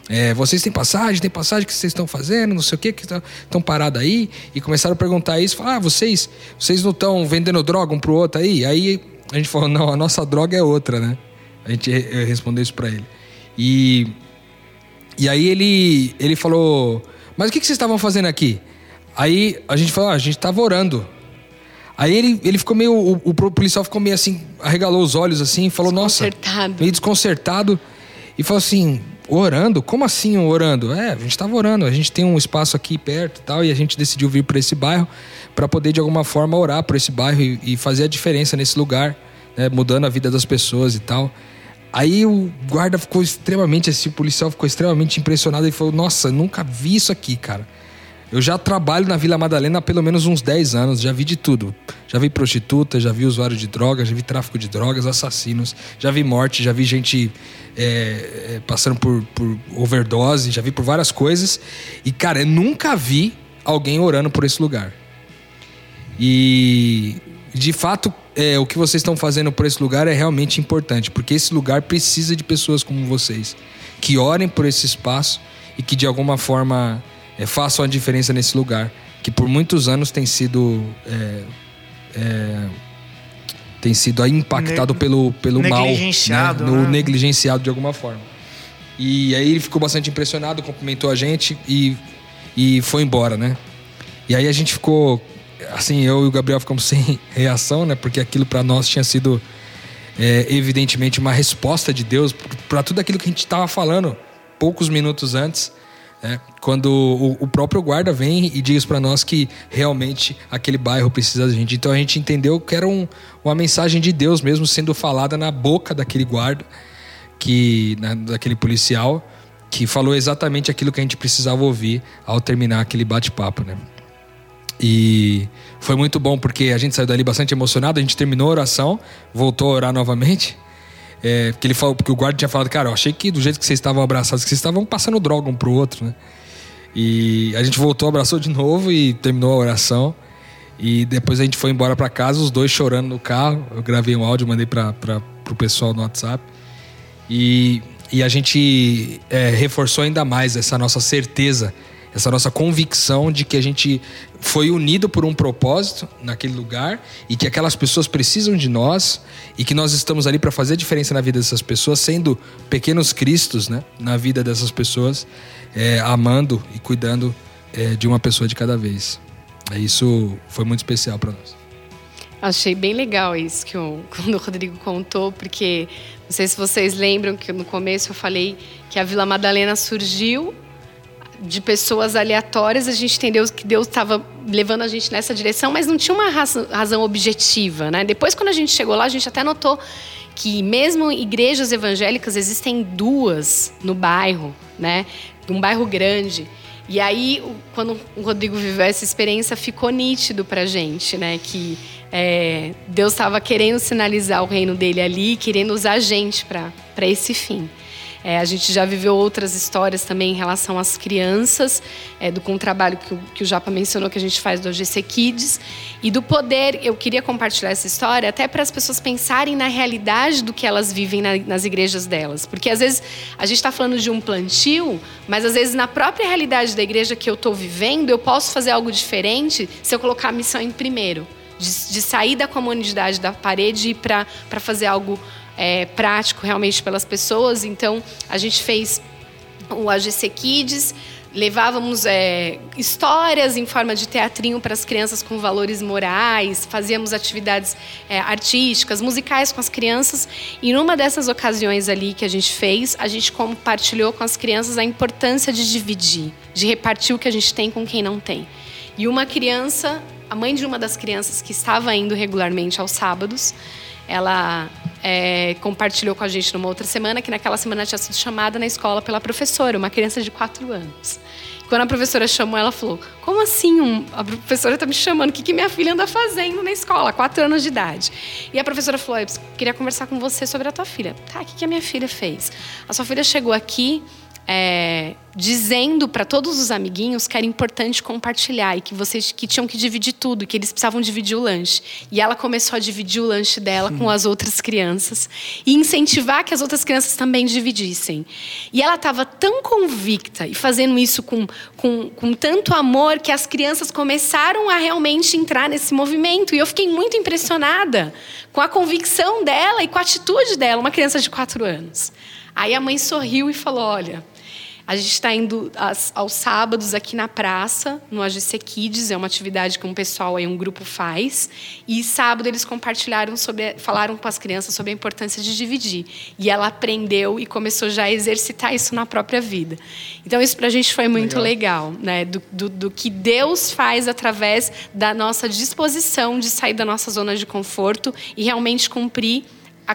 É, vocês têm passagem? Tem passagem? O que vocês estão fazendo? Não sei o que, que estão parados aí. E começaram a perguntar isso. Falaram, ah, vocês, vocês não estão vendendo droga um pro outro aí? Aí a gente falou, não, a nossa droga é outra, né? A gente respondeu isso para ele. E, e aí ele, ele falou, mas o que, que vocês estavam fazendo aqui? Aí a gente falou, ah, a gente estava orando. Aí ele, ele ficou meio. O, o policial ficou meio assim, arregalou os olhos assim, falou, nossa. Meio desconcertado. E falou assim: orando? Como assim orando? É, a gente estava orando, a gente tem um espaço aqui perto e tal, e a gente decidiu vir para esse bairro para poder de alguma forma orar por esse bairro e, e, fazer a diferença nesse lugar, né, mudando a vida das pessoas e tal. Aí o guarda ficou extremamente assim, o policial ficou extremamente impressionado e falou: Nossa, nunca vi isso aqui, cara. Eu já trabalho na Vila Madalena há pelo menos uns 10 anos, já vi de tudo. Já vi prostituta, já vi usuário de drogas, já vi tráfico de drogas, assassinos, já vi morte, já vi gente é, é, passando por, por overdose, já vi por várias coisas. E, cara, eu nunca vi alguém orando por esse lugar. E, de fato, é, o que vocês estão fazendo por esse lugar é realmente importante, porque esse lugar precisa de pessoas como vocês, que orem por esse espaço e que, de alguma forma é, façam a diferença nesse lugar, que por muitos anos tem sido é, é, tem sido impactado ne pelo, pelo negligenciado, mal, né? né? negligenciado de alguma forma. E aí ele ficou bastante impressionado, cumprimentou a gente e, e foi embora, né? E aí a gente ficou, assim, eu e o Gabriel ficamos sem reação, né? Porque aquilo para nós tinha sido é, evidentemente uma resposta de Deus para tudo aquilo que a gente estava falando poucos minutos antes. É, quando o, o, próprio guarda vem e diz para nós que realmente aquele bairro precisa da gente. Então a gente entendeu que era um, uma mensagem de Deus mesmo sendo falada na boca daquele guarda, que daquele policial, que falou exatamente aquilo que a gente precisava ouvir ao terminar aquele bate-papo, né? E foi muito bom porque a gente saiu dali bastante emocionado, a gente terminou a oração, voltou a orar novamente. É, porque ele falou, porque o guarda tinha falado, cara, eu achei que do jeito que vocês estavam abraçados, que vocês estavam passando droga um pro outro, né? E a gente voltou, abraçou de novo e terminou a oração. E depois a gente foi embora para casa, os dois chorando no carro. Eu gravei um áudio, mandei para o pessoal no WhatsApp. E, e a gente é, reforçou ainda mais essa nossa certeza essa nossa convicção de que a gente foi unido por um propósito naquele lugar e que aquelas pessoas precisam de nós e que nós estamos ali para fazer diferença na vida dessas pessoas, sendo pequenos cristos né, na vida dessas pessoas, é, amando e cuidando é, de uma pessoa de cada vez. É, isso foi muito especial para nós. Achei bem legal isso que o, quando o Rodrigo contou, porque não sei se vocês lembram que no começo eu falei que a Vila Madalena surgiu de pessoas aleatórias, a gente entendeu que Deus estava levando a gente nessa direção, mas não tinha uma razão objetiva, né? Depois, quando a gente chegou lá, a gente até notou que mesmo igrejas evangélicas existem duas no bairro, né? Um bairro grande. E aí, quando o Rodrigo viveu essa experiência, ficou nítido para a gente, né? Que é, Deus estava querendo sinalizar o reino dele ali, querendo usar a gente para esse fim. É, a gente já viveu outras histórias também em relação às crianças, é, do, com o trabalho que o, que o Japa mencionou que a gente faz do OGC Kids. E do poder, eu queria compartilhar essa história até para as pessoas pensarem na realidade do que elas vivem na, nas igrejas delas. Porque às vezes a gente está falando de um plantio, mas às vezes na própria realidade da igreja que eu estou vivendo, eu posso fazer algo diferente se eu colocar a missão em primeiro. De, de sair da comunidade da parede e para fazer algo é, prático realmente pelas pessoas. Então, a gente fez o AGC Kids, levávamos é, histórias em forma de teatrinho para as crianças com valores morais, fazíamos atividades é, artísticas, musicais com as crianças. E numa dessas ocasiões ali que a gente fez, a gente compartilhou com as crianças a importância de dividir, de repartir o que a gente tem com quem não tem. E uma criança, a mãe de uma das crianças que estava indo regularmente aos sábados, ela é, compartilhou com a gente numa outra semana que naquela semana tinha sido chamada na escola pela professora, uma criança de quatro anos. Quando a professora chamou, ela falou: Como assim? Um, a professora está me chamando, o que, que minha filha anda fazendo na escola? Quatro anos de idade. E a professora falou: Eu queria conversar com você sobre a tua filha. Tá, o que, que a minha filha fez? A sua filha chegou aqui é, dizendo para todos os amiguinhos que era importante compartilhar e que vocês que tinham que dividir tudo, que eles precisavam dividir o lanche. E ela começou a dividir o lanche dela com as outras crianças e incentivar que as outras crianças também dividissem. E ela estava tão convicta e fazendo isso com, com, com tanto amor que as crianças começaram a realmente entrar nesse movimento. E eu fiquei muito impressionada com a convicção dela e com a atitude dela, uma criança de quatro anos. Aí a mãe sorriu e falou: Olha, a gente está indo aos sábados aqui na praça, no AGC Kids, é uma atividade que um pessoal aí, um grupo faz. E sábado eles compartilharam sobre, falaram com as crianças sobre a importância de dividir. E ela aprendeu e começou já a exercitar isso na própria vida. Então isso para a gente foi muito legal, legal né? Do, do, do que Deus faz através da nossa disposição de sair da nossa zona de conforto e realmente cumprir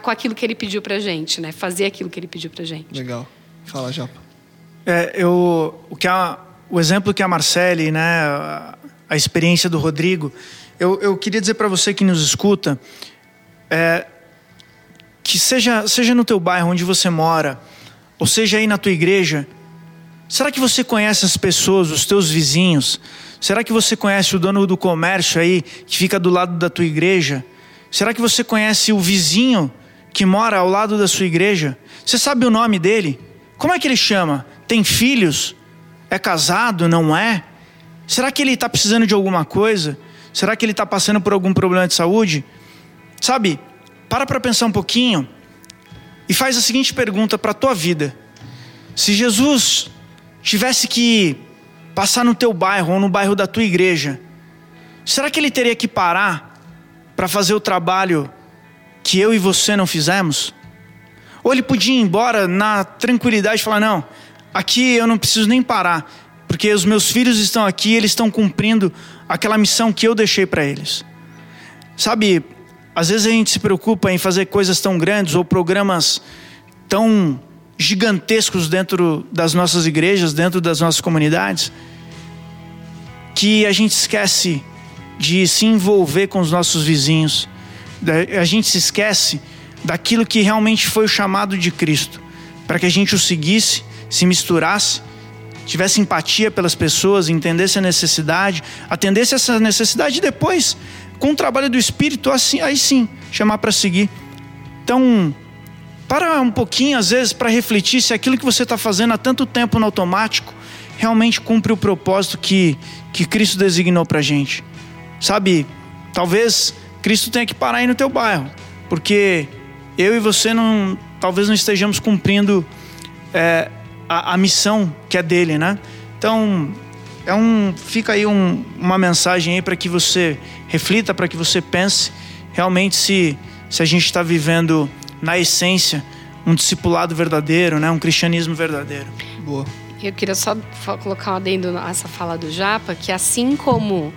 com aquilo que Ele pediu para gente, né? Fazer aquilo que Ele pediu para gente. Legal. Fala, Japa. É, eu, o, que a, o exemplo que a Marcele, né, a, a experiência do Rodrigo, eu, eu queria dizer para você que nos escuta, é, que seja, seja no teu bairro onde você mora, ou seja aí na tua igreja, será que você conhece as pessoas, os teus vizinhos? Será que você conhece o dono do comércio aí que fica do lado da tua igreja? Será que você conhece o vizinho que mora ao lado da sua igreja? Você sabe o nome dele? Como é que ele chama? Tem filhos? É casado? Não é? Será que ele está precisando de alguma coisa? Será que ele está passando por algum problema de saúde? Sabe, para para pensar um pouquinho e faz a seguinte pergunta para a tua vida: se Jesus tivesse que passar no teu bairro ou no bairro da tua igreja, será que ele teria que parar para fazer o trabalho que eu e você não fizemos? Ou ele podia ir embora na tranquilidade e falar: não, aqui eu não preciso nem parar, porque os meus filhos estão aqui, eles estão cumprindo aquela missão que eu deixei para eles. Sabe, às vezes a gente se preocupa em fazer coisas tão grandes ou programas tão gigantescos dentro das nossas igrejas, dentro das nossas comunidades, que a gente esquece de se envolver com os nossos vizinhos. A gente se esquece daquilo que realmente foi o chamado de Cristo, para que a gente o seguisse se misturasse, tivesse empatia pelas pessoas, entendesse a necessidade, atendesse essa necessidade e depois, com o trabalho do Espírito, assim, aí sim, chamar para seguir. Então, para um pouquinho, às vezes, para refletir se aquilo que você está fazendo há tanto tempo no automático realmente cumpre o propósito que, que Cristo designou para a gente. Sabe, talvez Cristo tenha que parar aí no teu bairro, porque eu e você não, talvez não estejamos cumprindo é, a, a missão que é dele, né? Então, é um, fica aí um, uma mensagem aí para que você reflita, para que você pense realmente se, se a gente está vivendo na essência um discipulado verdadeiro, né? Um cristianismo verdadeiro. Boa. Eu queria só colocar um adendo nessa fala do Japa, que assim como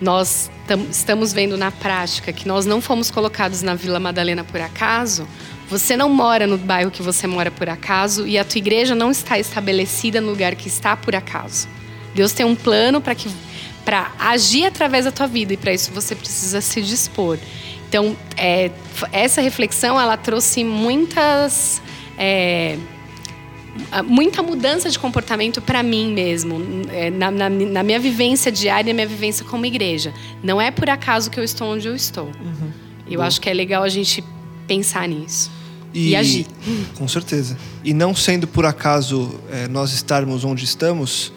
nós estamos vendo na prática que nós não fomos colocados na Vila Madalena por acaso, você não mora no bairro que você mora por acaso e a tua igreja não está estabelecida no lugar que está por acaso. Deus tem um plano para que para agir através da tua vida e para isso você precisa se dispor. Então, é, essa reflexão ela trouxe muitas é, muita mudança de comportamento para mim mesmo, é, na, na, na, minha vivência diária, na minha vivência como igreja. Não é por acaso que eu estou onde eu estou. Uhum. Eu Bom. acho que é legal a gente pensar nisso. E, e agir. Com certeza. E não sendo por acaso é, nós estarmos onde estamos,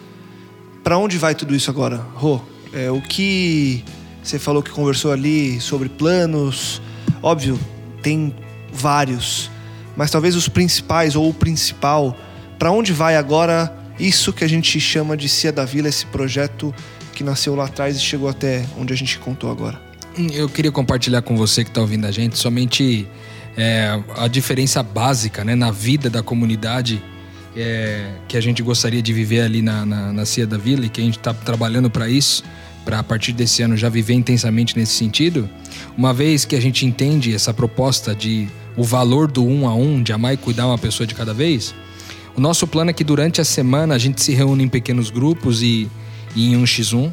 para onde vai tudo isso agora, Rô? É, o que você falou que conversou ali sobre planos, óbvio, tem vários, mas talvez os principais ou o principal, para onde vai agora isso que a gente chama de Cia da Vila, esse projeto que nasceu lá atrás e chegou até onde a gente contou agora? Eu queria compartilhar com você que está ouvindo a gente somente é, a diferença básica né, na vida da comunidade é, que a gente gostaria de viver ali na, na, na Cia da Vila e que a gente está trabalhando para isso, para a partir desse ano já viver intensamente nesse sentido. Uma vez que a gente entende essa proposta de o valor do um a um, de amar e cuidar uma pessoa de cada vez, o nosso plano é que durante a semana a gente se reúne em pequenos grupos e, e em um x1.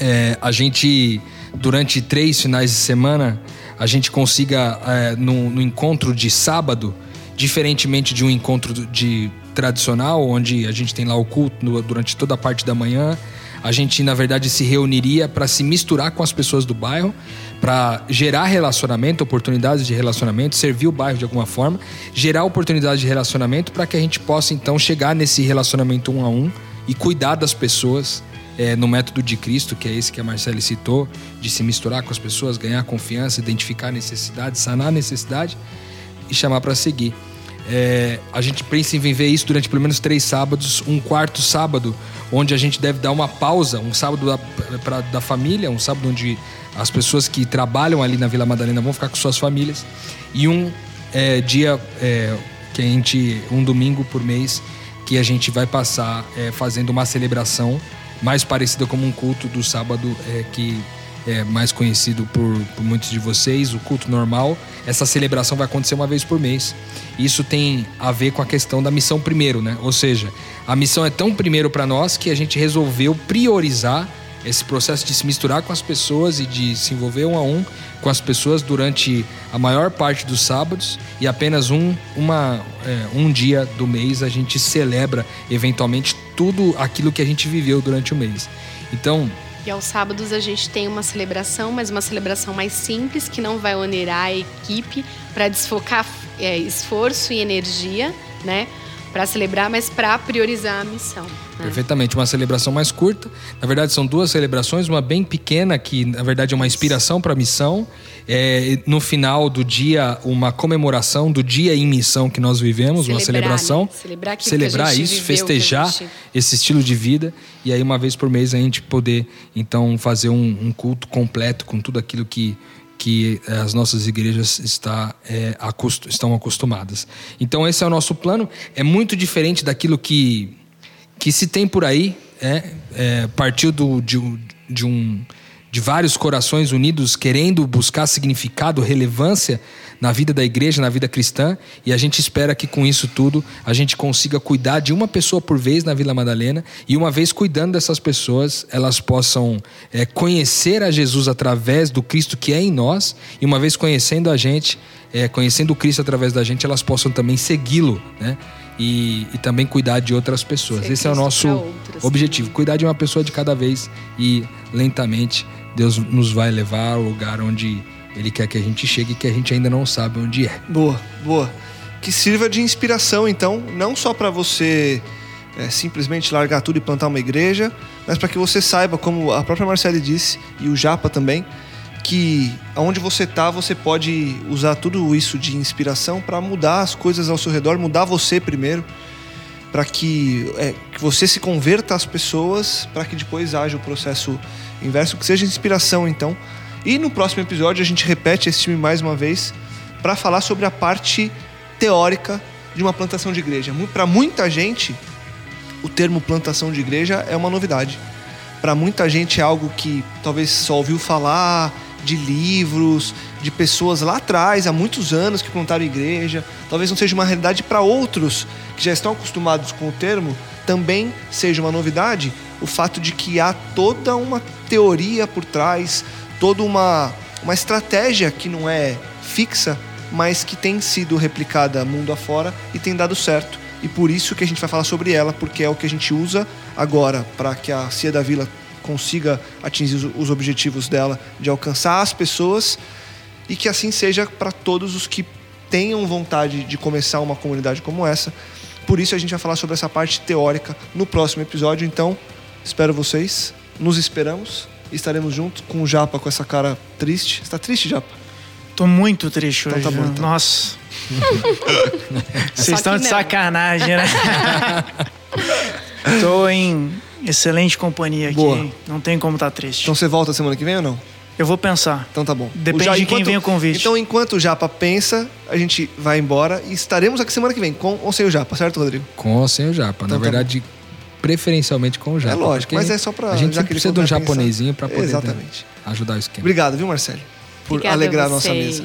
É, a gente, durante três finais de semana, a gente consiga, é, no, no, encontro de sábado, diferentemente de um encontro de tradicional, onde a gente tem lá o culto no, durante toda a parte da manhã, a gente, na verdade, se reuniria para se misturar com as pessoas do bairro, para gerar relacionamento, oportunidades de relacionamento, servir o bairro de alguma forma, gerar oportunidades de relacionamento para que a gente possa então chegar nesse relacionamento um a um e cuidar das pessoas é, no método de Cristo, que é esse que a Marcele citou, de se misturar com as pessoas, ganhar confiança, identificar necessidade, sanar necessidade e chamar para seguir. É, a gente pensa em viver isso durante pelo menos três sábados, um quarto sábado, onde a gente deve dar uma pausa, um sábado da, pra, da família, um sábado onde as pessoas que trabalham ali na Vila Madalena vão ficar com suas famílias, e um é, dia é, que a gente, um domingo por mês, que a gente vai passar é, fazendo uma celebração mais parecida como um culto do sábado é, que é mais conhecido por, por, muitos de vocês, o culto normal. Essa celebração vai acontecer uma vez por mês. Isso tem a ver com a questão da missão primeiro, né? Ou seja, a missão é tão primeiro para nós que a gente resolveu priorizar esse processo de se misturar com as pessoas e de se envolver um a um com as pessoas durante a maior parte dos sábados e apenas um, uma, é, um dia do mês a gente celebra eventualmente tudo aquilo que a gente viveu durante o mês. Então, e aos sábados a gente tem uma celebração, mas uma celebração mais simples, que não vai onerar a equipe para desfocar é, esforço e energia, né? Para celebrar, mas para priorizar a missão. Né? Perfeitamente, uma celebração mais curta. Na verdade, são duas celebrações, uma bem pequena, que na verdade é uma inspiração para a missão. É, no final do dia, uma comemoração do dia em missão que nós vivemos, celebrar, uma celebração. Né? Celebrar, celebrar isso, viveu, festejar gente... esse estilo de vida. E aí, uma vez por mês, a gente poder, então, fazer um, um culto completo com tudo aquilo que que eh, as nossas igrejas está, é, acost estão acostumadas. Então esse é o nosso plano. É muito diferente daquilo que que se tem por aí, é, é partiu do, de, de, um, de vários corações unidos querendo buscar significado, relevância na vida da igreja, na vida cristã, e a gente espera que com isso tudo a gente consiga cuidar de uma pessoa por vez na Vila Madalena, e uma vez cuidando dessas pessoas, elas possam é, conhecer a Jesus através do Cristo que é em nós, e uma vez conhecendo a gente, é, conhecendo o Cristo através da gente, elas possam também segui-lo, né? e, e também cuidar de outras pessoas. Ser Esse é o nosso outras, objetivo: né? cuidar de uma pessoa de cada vez e lentamente Deus nos vai levar ao lugar onde Ele quer que a gente chegue, que a gente ainda não sabe onde é. Boa, boa. Que sirva de inspiração, então, não só para você é, simplesmente largar tudo e plantar uma igreja, mas para que você saiba, como a própria Marcele disse e o Japa também, que aonde você tá, você pode usar tudo isso de inspiração para mudar as coisas ao seu redor, mudar você primeiro, para que, é, que você se converta às pessoas, para que depois haja o processo inverso, que seja inspiração então. E no próximo episódio a gente repete esse time mais uma vez para falar sobre a parte teórica de uma plantação de igreja. Para muita gente, o termo plantação de igreja é uma novidade. Para muita gente é algo que talvez só ouviu falar, de livros, de pessoas lá atrás, há muitos anos, que plantaram igreja. Talvez não seja uma realidade para outros que já estão acostumados com o termo, também seja uma novidade o fato de que há toda uma teoria por trás, toda uma, uma estratégia que não é fixa, mas que tem sido replicada mundo afora e tem dado certo. E por isso que a gente vai falar sobre ela, porque é o que a gente usa agora para que a Cia da Vila consiga atingir os objetivos dela de alcançar as pessoas e que assim seja para todos os que tenham vontade de começar uma comunidade como essa. Por isso a gente vai falar sobre essa parte teórica no próximo episódio. Então, espero vocês. Nos esperamos. Estaremos juntos com o Japa com essa cara triste. Está triste, Japa? Tô muito triste então, hoje. Tá bom, então. Nossa. Vocês estão de sacanagem, né? Tô em excelente companhia aqui. Boa. Não tem como estar tá triste. Então você volta semana que vem ou não? Eu vou pensar. Então tá bom. Depende Já- de quem vem o convite. Então, enquanto o Japa pensa, a gente vai embora e estaremos aqui semana que vem, com ou sem o Japa, certo, Rodrigo? Com ou sem o japa. Então Na tá verdade, preferencialmente com o japa. é lógico, mas é só pra. A gente precisa de um japonesinho pra poder né, Exatamente. ajudar o esquema. Obrigado, viu, Marcelo? Por Obrigada alegrar a nossa mesa.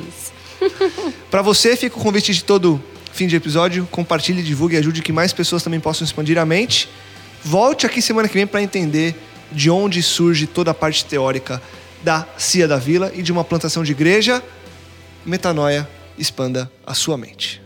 Pra você, fica o convite de todo fim de episódio. Compartilhe, divulgue e ajude que mais pessoas também possam expandir a mente. Volte aqui semana que vem para entender de onde surge toda a parte teórica da Cia da Vila e de uma plantação de igreja. Metanoia, expanda a sua mente.